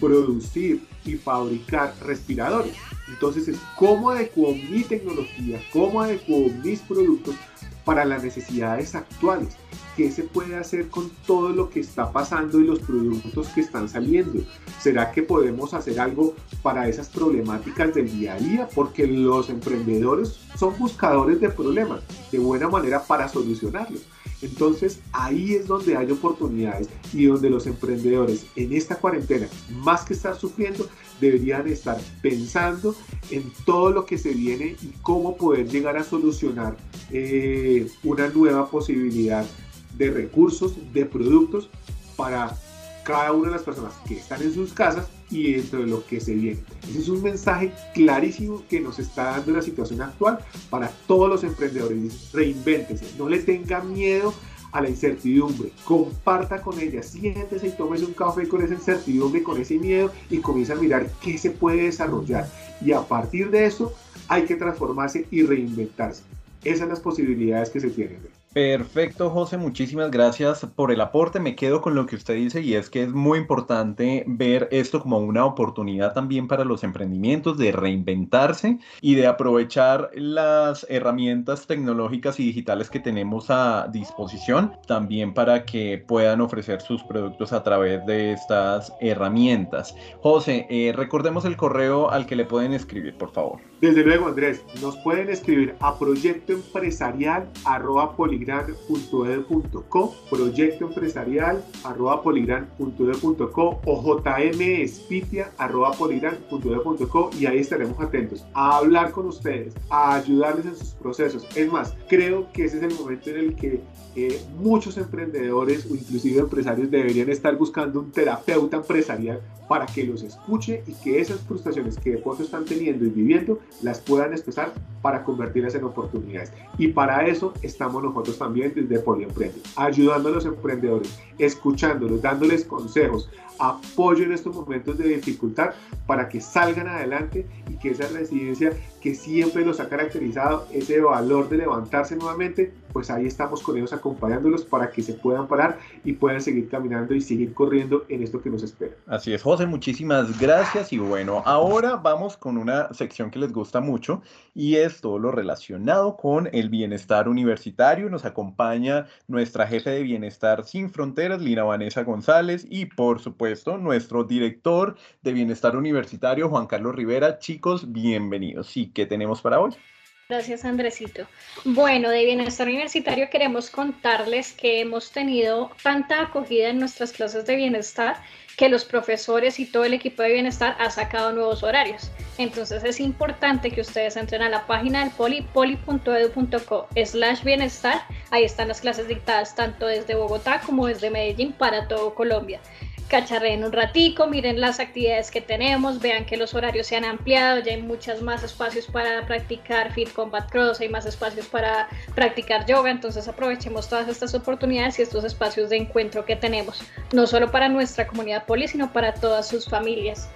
producir y fabricar respiradores. Entonces es cómo adecuo mi tecnología, cómo adecuo mis productos para las necesidades actuales qué se puede hacer con todo lo que está pasando y los productos que están saliendo. ¿Será que podemos hacer algo para esas problemáticas del día a día? Porque los emprendedores son buscadores de problemas de buena manera para solucionarlos. Entonces ahí es donde hay oportunidades y donde los emprendedores en esta cuarentena, más que estar sufriendo, deberían estar pensando en todo lo que se viene y cómo poder llegar a solucionar eh, una nueva posibilidad de recursos, de productos para cada una de las personas que están en sus casas y dentro de lo que se viene. Ese es un mensaje clarísimo que nos está dando la situación actual para todos los emprendedores. Reinvéntese, no le tenga miedo a la incertidumbre, comparta con ella, siéntese y tómese un café con esa incertidumbre, con ese miedo y comienza a mirar qué se puede desarrollar. Y a partir de eso hay que transformarse y reinventarse. Esas son las posibilidades que se tienen. Perfecto, José, muchísimas gracias por el aporte. Me quedo con lo que usted dice y es que es muy importante ver esto como una oportunidad también para los emprendimientos de reinventarse y de aprovechar las herramientas tecnológicas y digitales que tenemos a disposición también para que puedan ofrecer sus productos a través de estas herramientas. José, eh, recordemos el correo al que le pueden escribir, por favor. Desde luego, Andrés, nos pueden escribir a proyectoempresarial.poligran.edu.co, proyectoempresarial.poligran.edu.co o jmespitia.poligran.edu.co y ahí estaremos atentos a hablar con ustedes, a ayudarles en sus procesos. Es más, creo que ese es el momento en el que eh, muchos emprendedores o inclusive empresarios deberían estar buscando un terapeuta empresarial para que los escuche y que esas frustraciones que de pronto están teniendo y viviendo las puedan expresar para convertirlas en oportunidades. Y para eso estamos nosotros también desde Poliemprende, ayudando a los emprendedores, escuchándolos, dándoles consejos, apoyo en estos momentos de dificultad para que salgan adelante y que esa resiliencia que siempre los ha caracterizado, ese valor de levantarse nuevamente, pues ahí estamos con ellos acompañándolos para que se puedan parar y puedan seguir caminando y seguir corriendo en esto que nos espera. Así es, José, muchísimas gracias y bueno, ahora vamos con una sección que les gusta mucho y es todo lo relacionado con el bienestar universitario. Nos acompaña nuestra jefe de bienestar sin fronteras, Lina Vanessa González y por supuesto nuestro director de bienestar universitario, Juan Carlos Rivera. Chicos, bienvenidos. ¿Y qué tenemos para hoy? Gracias, Andresito. Bueno, de Bienestar Universitario queremos contarles que hemos tenido tanta acogida en nuestras clases de bienestar que los profesores y todo el equipo de bienestar ha sacado nuevos horarios. Entonces es importante que ustedes entren a la página del poli, poli.edu.co slash bienestar. Ahí están las clases dictadas tanto desde Bogotá como desde Medellín para todo Colombia cacharreen un ratico, miren las actividades que tenemos, vean que los horarios se han ampliado, ya hay muchas más espacios para practicar Fit Combat Cross, hay más espacios para practicar yoga, entonces aprovechemos todas estas oportunidades y estos espacios de encuentro que tenemos, no solo para nuestra comunidad poli, sino para todas sus familias.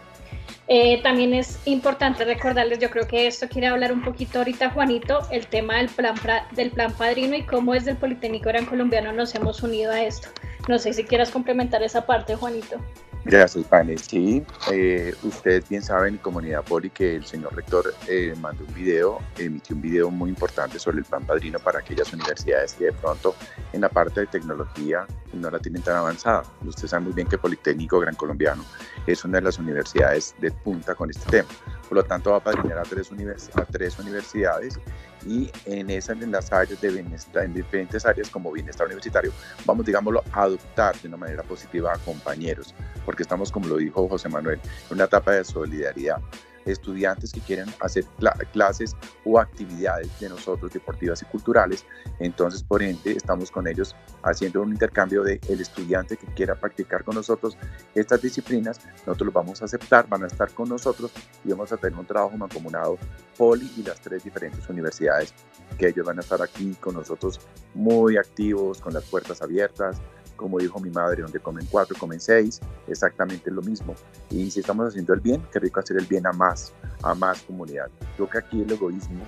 Eh, también es importante recordarles, yo creo que esto quiere hablar un poquito ahorita Juanito, el tema del plan, del plan padrino y cómo desde el Politécnico Gran Colombiano nos hemos unido a esto. No sé si quieras complementar esa parte, Juanito. Gracias, Pane. Sí, eh, ustedes bien saben, comunidad Poli, que el señor rector eh, mandó un video, emitió un video muy importante sobre el plan padrino para aquellas universidades que de pronto en la parte de tecnología no la tienen tan avanzada. Ustedes saben muy bien que Politécnico Gran Colombiano es una de las universidades de punta con este tema. Por lo tanto, va a padrinar a tres, a tres universidades y en esas, en las áreas de bienestar, en diferentes áreas como bienestar universitario, vamos, digámoslo, a adoptar de una manera positiva a compañeros, porque estamos, como lo dijo José Manuel, en una etapa de solidaridad estudiantes que quieren hacer clases o actividades de nosotros deportivas y culturales. Entonces, por ende, estamos con ellos haciendo un intercambio de el estudiante que quiera practicar con nosotros estas disciplinas, nosotros los vamos a aceptar, van a estar con nosotros y vamos a tener un trabajo mancomunado Poli y las tres diferentes universidades que ellos van a estar aquí con nosotros muy activos, con las puertas abiertas, como dijo mi madre, donde comen cuatro, comen seis, exactamente lo mismo. Y si estamos haciendo el bien, qué rico hacer el bien a más, a más comunidad. Creo que aquí el egoísmo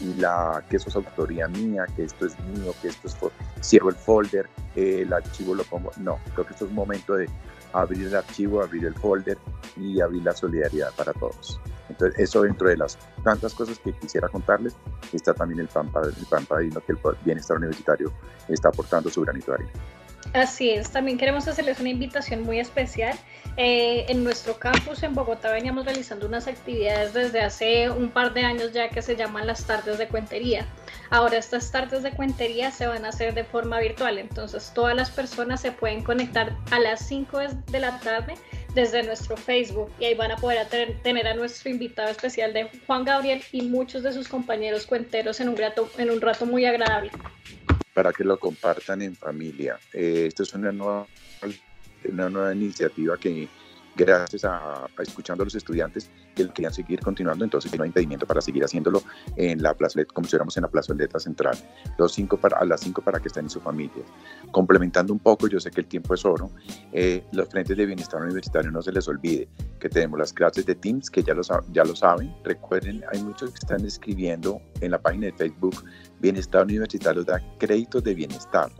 y la que eso es autoría mía, que esto es mío, que esto es cierro el folder, el archivo lo pongo. No, creo que esto es un momento de abrir el archivo, abrir el folder y abrir la solidaridad para todos. Entonces, eso dentro de las tantas cosas que quisiera contarles, está también el PAN, el Padrino que el Bienestar Universitario está aportando su granito de arena. Así es, también queremos hacerles una invitación muy especial. Eh, en nuestro campus en Bogotá veníamos realizando unas actividades desde hace un par de años ya que se llaman las tardes de cuentería. Ahora estas tardes de cuentería se van a hacer de forma virtual, entonces todas las personas se pueden conectar a las 5 de la tarde desde nuestro Facebook y ahí van a poder tener a nuestro invitado especial de Juan Gabriel y muchos de sus compañeros cuenteros en un rato, en un rato muy agradable para que lo compartan en familia. Eh, esto es una nueva, una nueva iniciativa que gracias a, escuchando a los estudiantes que querían seguir continuando, entonces no hay impedimento para seguir haciéndolo en la plazoleta, como si fuéramos en la plazoleta central, los cinco para, a las 5 para que estén en su familia. Complementando un poco, yo sé que el tiempo es oro, eh, los frentes de bienestar universitario no se les olvide que tenemos las clases de Teams, que ya lo, ya lo saben, recuerden, hay muchos que están escribiendo en la página de Facebook, Bienestar Universitario da créditos de bienestar,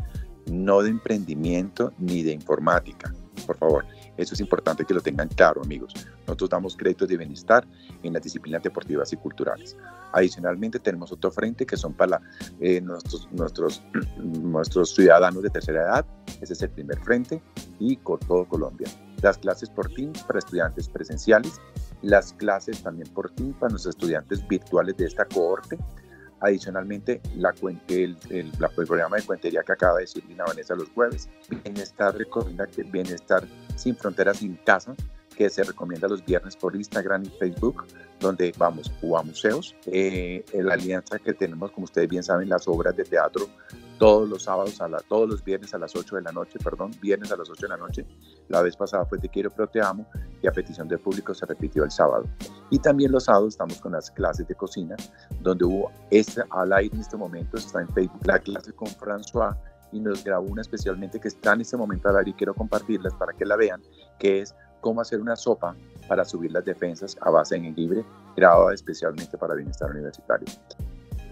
no de emprendimiento ni de informática, por favor eso es importante que lo tengan claro, amigos. Nosotros damos créditos de bienestar en las disciplinas deportivas y culturales. Adicionalmente, tenemos otro frente que son para eh, nuestros, nuestros, nuestros ciudadanos de tercera edad. Ese es el primer frente y con todo Colombia. Las clases por Teams para estudiantes presenciales, las clases también por Teams para nuestros estudiantes virtuales de esta cohorte Adicionalmente, la, el, el, programa de cuentería que acaba de decir Lina Vanessa los jueves, Bienestar recomienda que Bienestar sin fronteras sin casa, que se recomienda los viernes por Instagram y Facebook, donde vamos o a museos. Eh, la alianza que tenemos, como ustedes bien saben, las obras de teatro todos los sábados, a la, todos los viernes a las 8 de la noche, perdón, viernes a las 8 de la noche. La vez pasada fue Te quiero pero te amo y a petición del público se repitió el sábado. Y también los sábados estamos con las clases de cocina, donde hubo esta al aire en este momento, está en Facebook la clase con François y nos grabó una especialmente que está en este momento al aire y quiero compartirlas para que la vean, que es cómo hacer una sopa para subir las defensas a base de jengibre, grabada especialmente para bienestar universitario.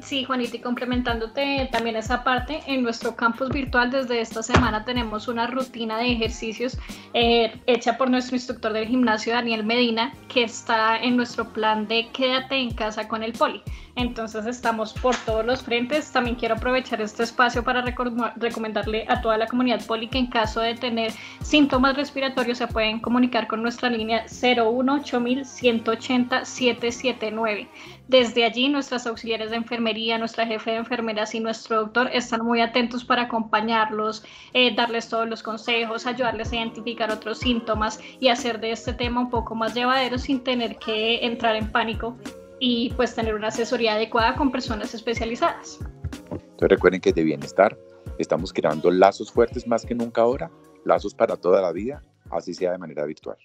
Sí, Juanita, y complementándote también esa parte, en nuestro campus virtual desde esta semana tenemos una rutina de ejercicios eh, hecha por nuestro instructor del gimnasio, Daniel Medina, que está en nuestro plan de quédate en casa con el poli. Entonces estamos por todos los frentes. También quiero aprovechar este espacio para recomendarle a toda la comunidad poli que en caso de tener síntomas respiratorios se pueden comunicar con nuestra línea 018180 779. Desde allí nuestras auxiliares de enfermería, nuestra jefe de enfermeras y nuestro doctor están muy atentos para acompañarlos, eh, darles todos los consejos, ayudarles a identificar otros síntomas y hacer de este tema un poco más llevadero sin tener que entrar en pánico y pues tener una asesoría adecuada con personas especializadas. Entonces recuerden que de bienestar estamos creando lazos fuertes más que nunca ahora, lazos para toda la vida, así sea de manera virtual.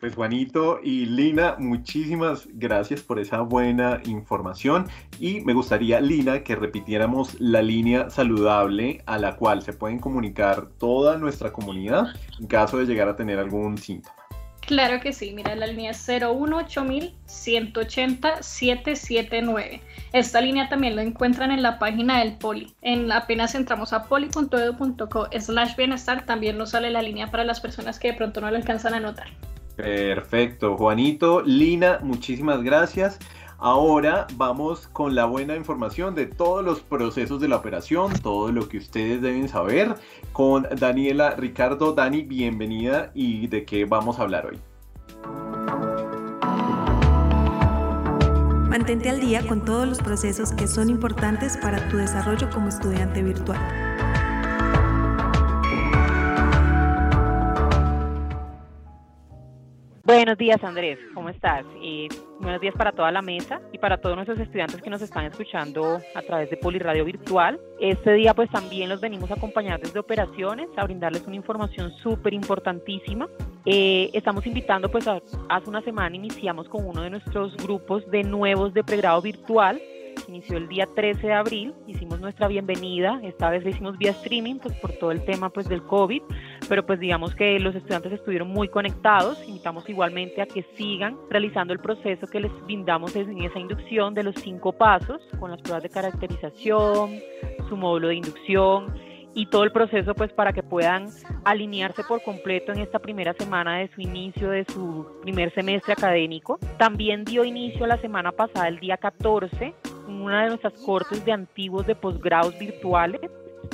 Pues Juanito y Lina, muchísimas gracias por esa buena información y me gustaría, Lina, que repitiéramos la línea saludable a la cual se pueden comunicar toda nuestra comunidad en caso de llegar a tener algún síntoma. Claro que sí, mira, la línea es 018000-180-779. Esta línea también lo encuentran en la página del Poli. En, apenas entramos a poli.edu.co slash bienestar, también nos sale la línea para las personas que de pronto no lo alcanzan a notar. Perfecto, Juanito, Lina, muchísimas gracias. Ahora vamos con la buena información de todos los procesos de la operación, todo lo que ustedes deben saber con Daniela Ricardo. Dani, bienvenida y de qué vamos a hablar hoy. Mantente al día con todos los procesos que son importantes para tu desarrollo como estudiante virtual. Buenos días Andrés, ¿cómo estás? Y buenos días para toda la mesa y para todos nuestros estudiantes que nos están escuchando a través de Poliradio Virtual. Este día pues también los venimos a acompañar desde operaciones, a brindarles una información súper importantísima. Eh, estamos invitando pues hace una semana iniciamos con uno de nuestros grupos de nuevos de pregrado virtual inició el día 13 de abril, hicimos nuestra bienvenida, esta vez lo hicimos vía streaming pues por todo el tema pues del COVID, pero pues digamos que los estudiantes estuvieron muy conectados, invitamos igualmente a que sigan realizando el proceso que les brindamos en esa inducción de los cinco pasos, con las pruebas de caracterización, su módulo de inducción, y todo el proceso pues para que puedan alinearse por completo en esta primera semana de su inicio de su primer semestre académico. También dio inicio la semana pasada, el día 14, una de nuestras cortes de antiguos de posgrados virtuales.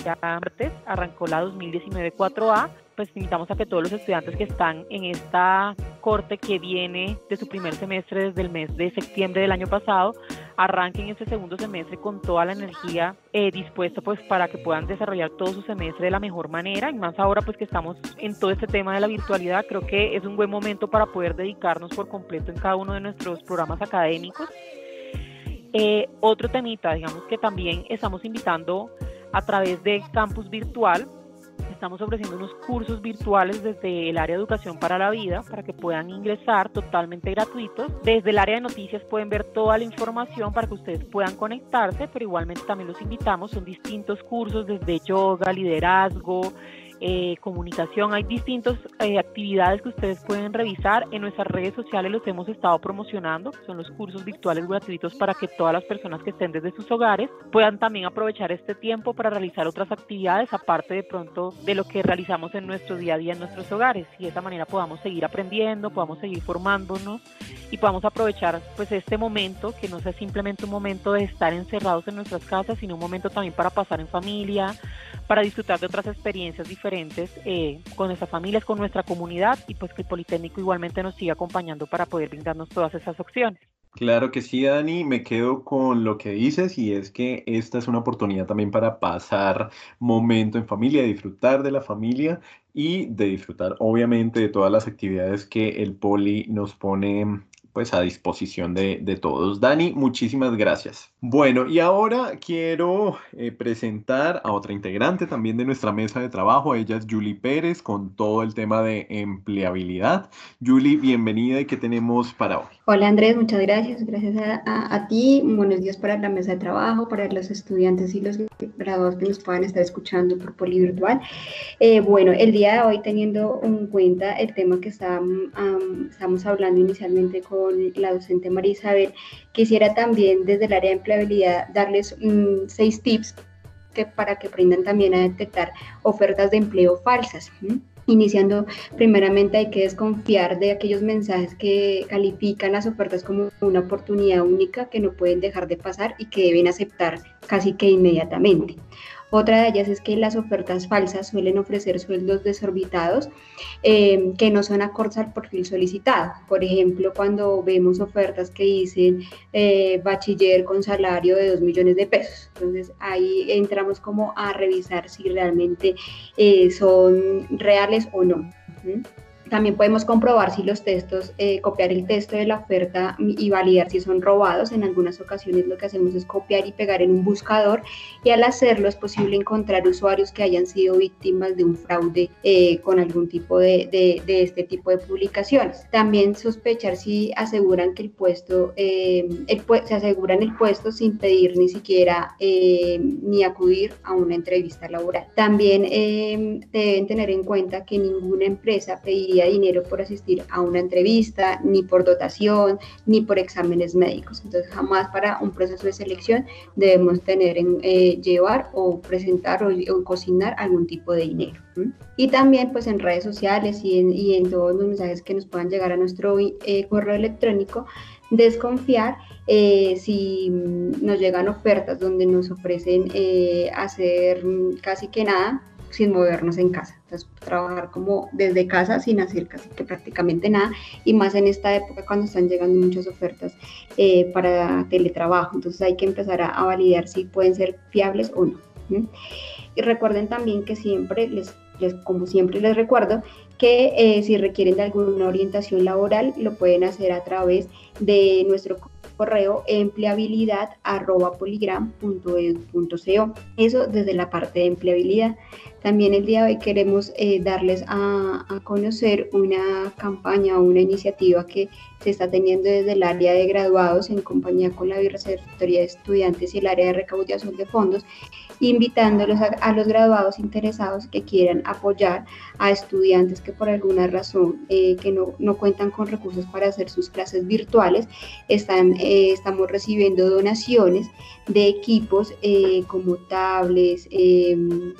Ya martes arrancó la 2019 4A. Pues invitamos a que todos los estudiantes que están en esta corte que viene de su primer semestre desde el mes de septiembre del año pasado arranquen este segundo semestre con toda la energía eh, dispuesta pues para que puedan desarrollar todo su semestre de la mejor manera. Y más ahora pues que estamos en todo este tema de la virtualidad creo que es un buen momento para poder dedicarnos por completo en cada uno de nuestros programas académicos. Eh, otro temita, digamos que también estamos invitando a través de campus virtual Estamos ofreciendo unos cursos virtuales desde el área de educación para la vida para que puedan ingresar totalmente gratuitos. Desde el área de noticias pueden ver toda la información para que ustedes puedan conectarse, pero igualmente también los invitamos. Son distintos cursos desde yoga, liderazgo, eh, comunicación. Hay distintas eh, actividades que ustedes pueden revisar. En nuestras redes sociales los hemos estado promocionando. Son los cursos virtuales gratuitos para que todas las personas que estén desde sus hogares puedan también aprovechar este tiempo para realizar otras actividades, aparte de pronto de lo que realizamos en nuestro día a día en nuestros hogares. Y de esa manera podamos seguir aprendiendo, podamos seguir formándonos y podamos aprovechar pues este momento, que no sea simplemente un momento de estar encerrados en nuestras casas, sino un momento también para pasar en familia, para disfrutar de otras experiencias diferentes eh, con nuestras familias, con nuestra comunidad y pues que el Politécnico igualmente nos siga acompañando para poder brindarnos todas esas opciones. Claro que sí, Dani, me quedo con lo que dices y es que esta es una oportunidad también para pasar momento en familia, disfrutar de la familia y de disfrutar obviamente de todas las actividades que el Poli nos pone pues a disposición de, de, todos. Dani, muchísimas gracias. Bueno, y ahora quiero eh, presentar a otra integrante también de nuestra mesa de trabajo. Ella es Julie Pérez con todo el tema de empleabilidad. Julie, bienvenida y qué tenemos para hoy. Hola Andrés, muchas gracias. Gracias a, a, ti. Buenos días para la mesa de trabajo, para los estudiantes y los graduados que nos puedan estar escuchando por Polivirtual. Eh, bueno, el día de hoy teniendo en cuenta el tema que estábamos, um, estamos hablando inicialmente con la docente María Isabel, quisiera también desde el área de empleabilidad darles mm, seis tips que, para que aprendan también a detectar ofertas de empleo falsas. Iniciando, primeramente hay que desconfiar de aquellos mensajes que califican las ofertas como una oportunidad única que no pueden dejar de pasar y que deben aceptar casi que inmediatamente. Otra de ellas es que las ofertas falsas suelen ofrecer sueldos desorbitados eh, que no son acordes al perfil solicitado. Por ejemplo, cuando vemos ofertas que dicen eh, bachiller con salario de 2 millones de pesos. Entonces ahí entramos como a revisar si realmente eh, son reales o no. También podemos comprobar si los textos, eh, copiar el texto de la oferta y validar si son robados. En algunas ocasiones lo que hacemos es copiar y pegar en un buscador y al hacerlo es posible encontrar usuarios que hayan sido víctimas de un fraude eh, con algún tipo de, de, este tipo de publicaciones. También sospechar si aseguran que el puesto, eh, el, se aseguran el puesto sin pedir ni siquiera ni acudir a una entrevista laboral. También deben tener en cuenta que ninguna empresa pediría dinero por asistir a una entrevista, ni por dotación, ni por exámenes médicos. Entonces, jamás para un proceso de selección debemos tener en eh, llevar o presentar o, cocinar algún tipo de dinero. Y también, pues en redes sociales y en, y en, todos los mensajes que nos puedan llegar a nuestro eh, correo electrónico, desconfiar eh, si nos llegan ofertas donde nos ofrecen hacer casi que nada sin movernos en casa. Entonces, trabajar como desde casa sin hacer casi que prácticamente nada y más en esta época cuando están llegando muchas ofertas eh, para teletrabajo. Entonces, hay que empezar a, validar si pueden ser fiables o no. Y recuerden también que siempre les, como siempre les recuerdo, que eh, si requieren de alguna orientación laboral lo pueden hacer a través de nuestro correo empleabilidad.poligram.edu.co. Eso desde la parte de empleabilidad. También el día de hoy queremos eh, darles a, conocer una campaña o una iniciativa que se está teniendo desde el área de graduados en compañía con la Vicerrectoría de Estudiantes y el área de recaudación de fondos, invitándolos a, los graduados interesados que quieran apoyar a estudiantes que por alguna razón eh, que no, no, cuentan con recursos para hacer sus clases virtuales, están, eh, estamos recibiendo donaciones de equipos como tablets, em,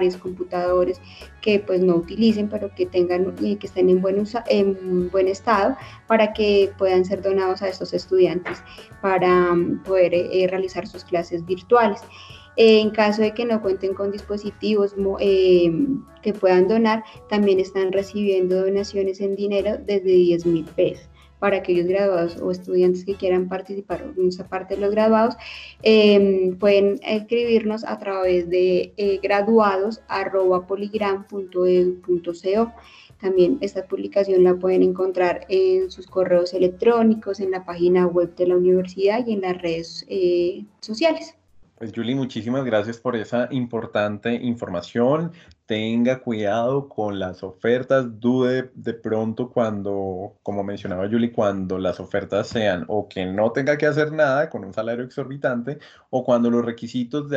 celulares, computadores que pues no utilicen, pero que tengan que estén en buen, en buen estado para que puedan ser donados a estos estudiantes para mm, poder realizar sus clases virtuales. En caso de que no cuenten con dispositivos que puedan donar, también están recibiendo donaciones en dinero desde 10 mil pesos para aquellos graduados o estudiantes que quieran participar esa parte de los graduados, eh, pueden escribirnos a través de eh, graduados.poligram.edu.co. También esta publicación la pueden encontrar en sus correos electrónicos, en la página web de la universidad y en las redes eh, sociales. Pues Julie, muchísimas gracias por esa importante información tenga cuidado con las ofertas, dude de pronto cuando, como mencionaba Julie, cuando las ofertas sean o que no tenga que hacer nada con un salario exorbitante o cuando los requisitos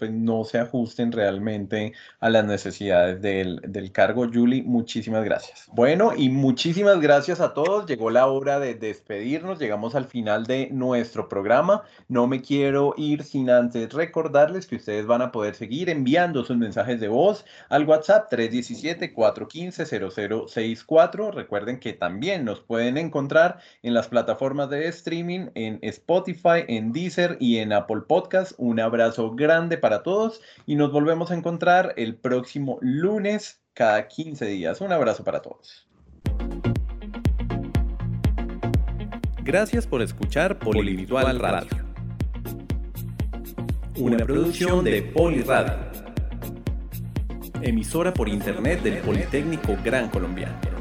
pues, no se ajusten realmente a las necesidades del, del cargo. Julie, muchísimas gracias. Bueno, y muchísimas gracias a todos. Llegó la hora de despedirnos, llegamos al final de nuestro programa. No me quiero ir sin antes recordarles que ustedes van a poder seguir enviando sus mensajes de voz al WhatsApp 317-415-0064. Recuerden que también nos pueden encontrar en las plataformas de streaming, en Spotify, en Deezer y en Apple Podcast. Un abrazo grande para todos y nos volvemos a encontrar el próximo lunes cada 15 días. Un abrazo para todos. Gracias por escuchar Polivirtual Radio. Una producción de Poliradio emisora por internet del Politécnico Gran Colombiano.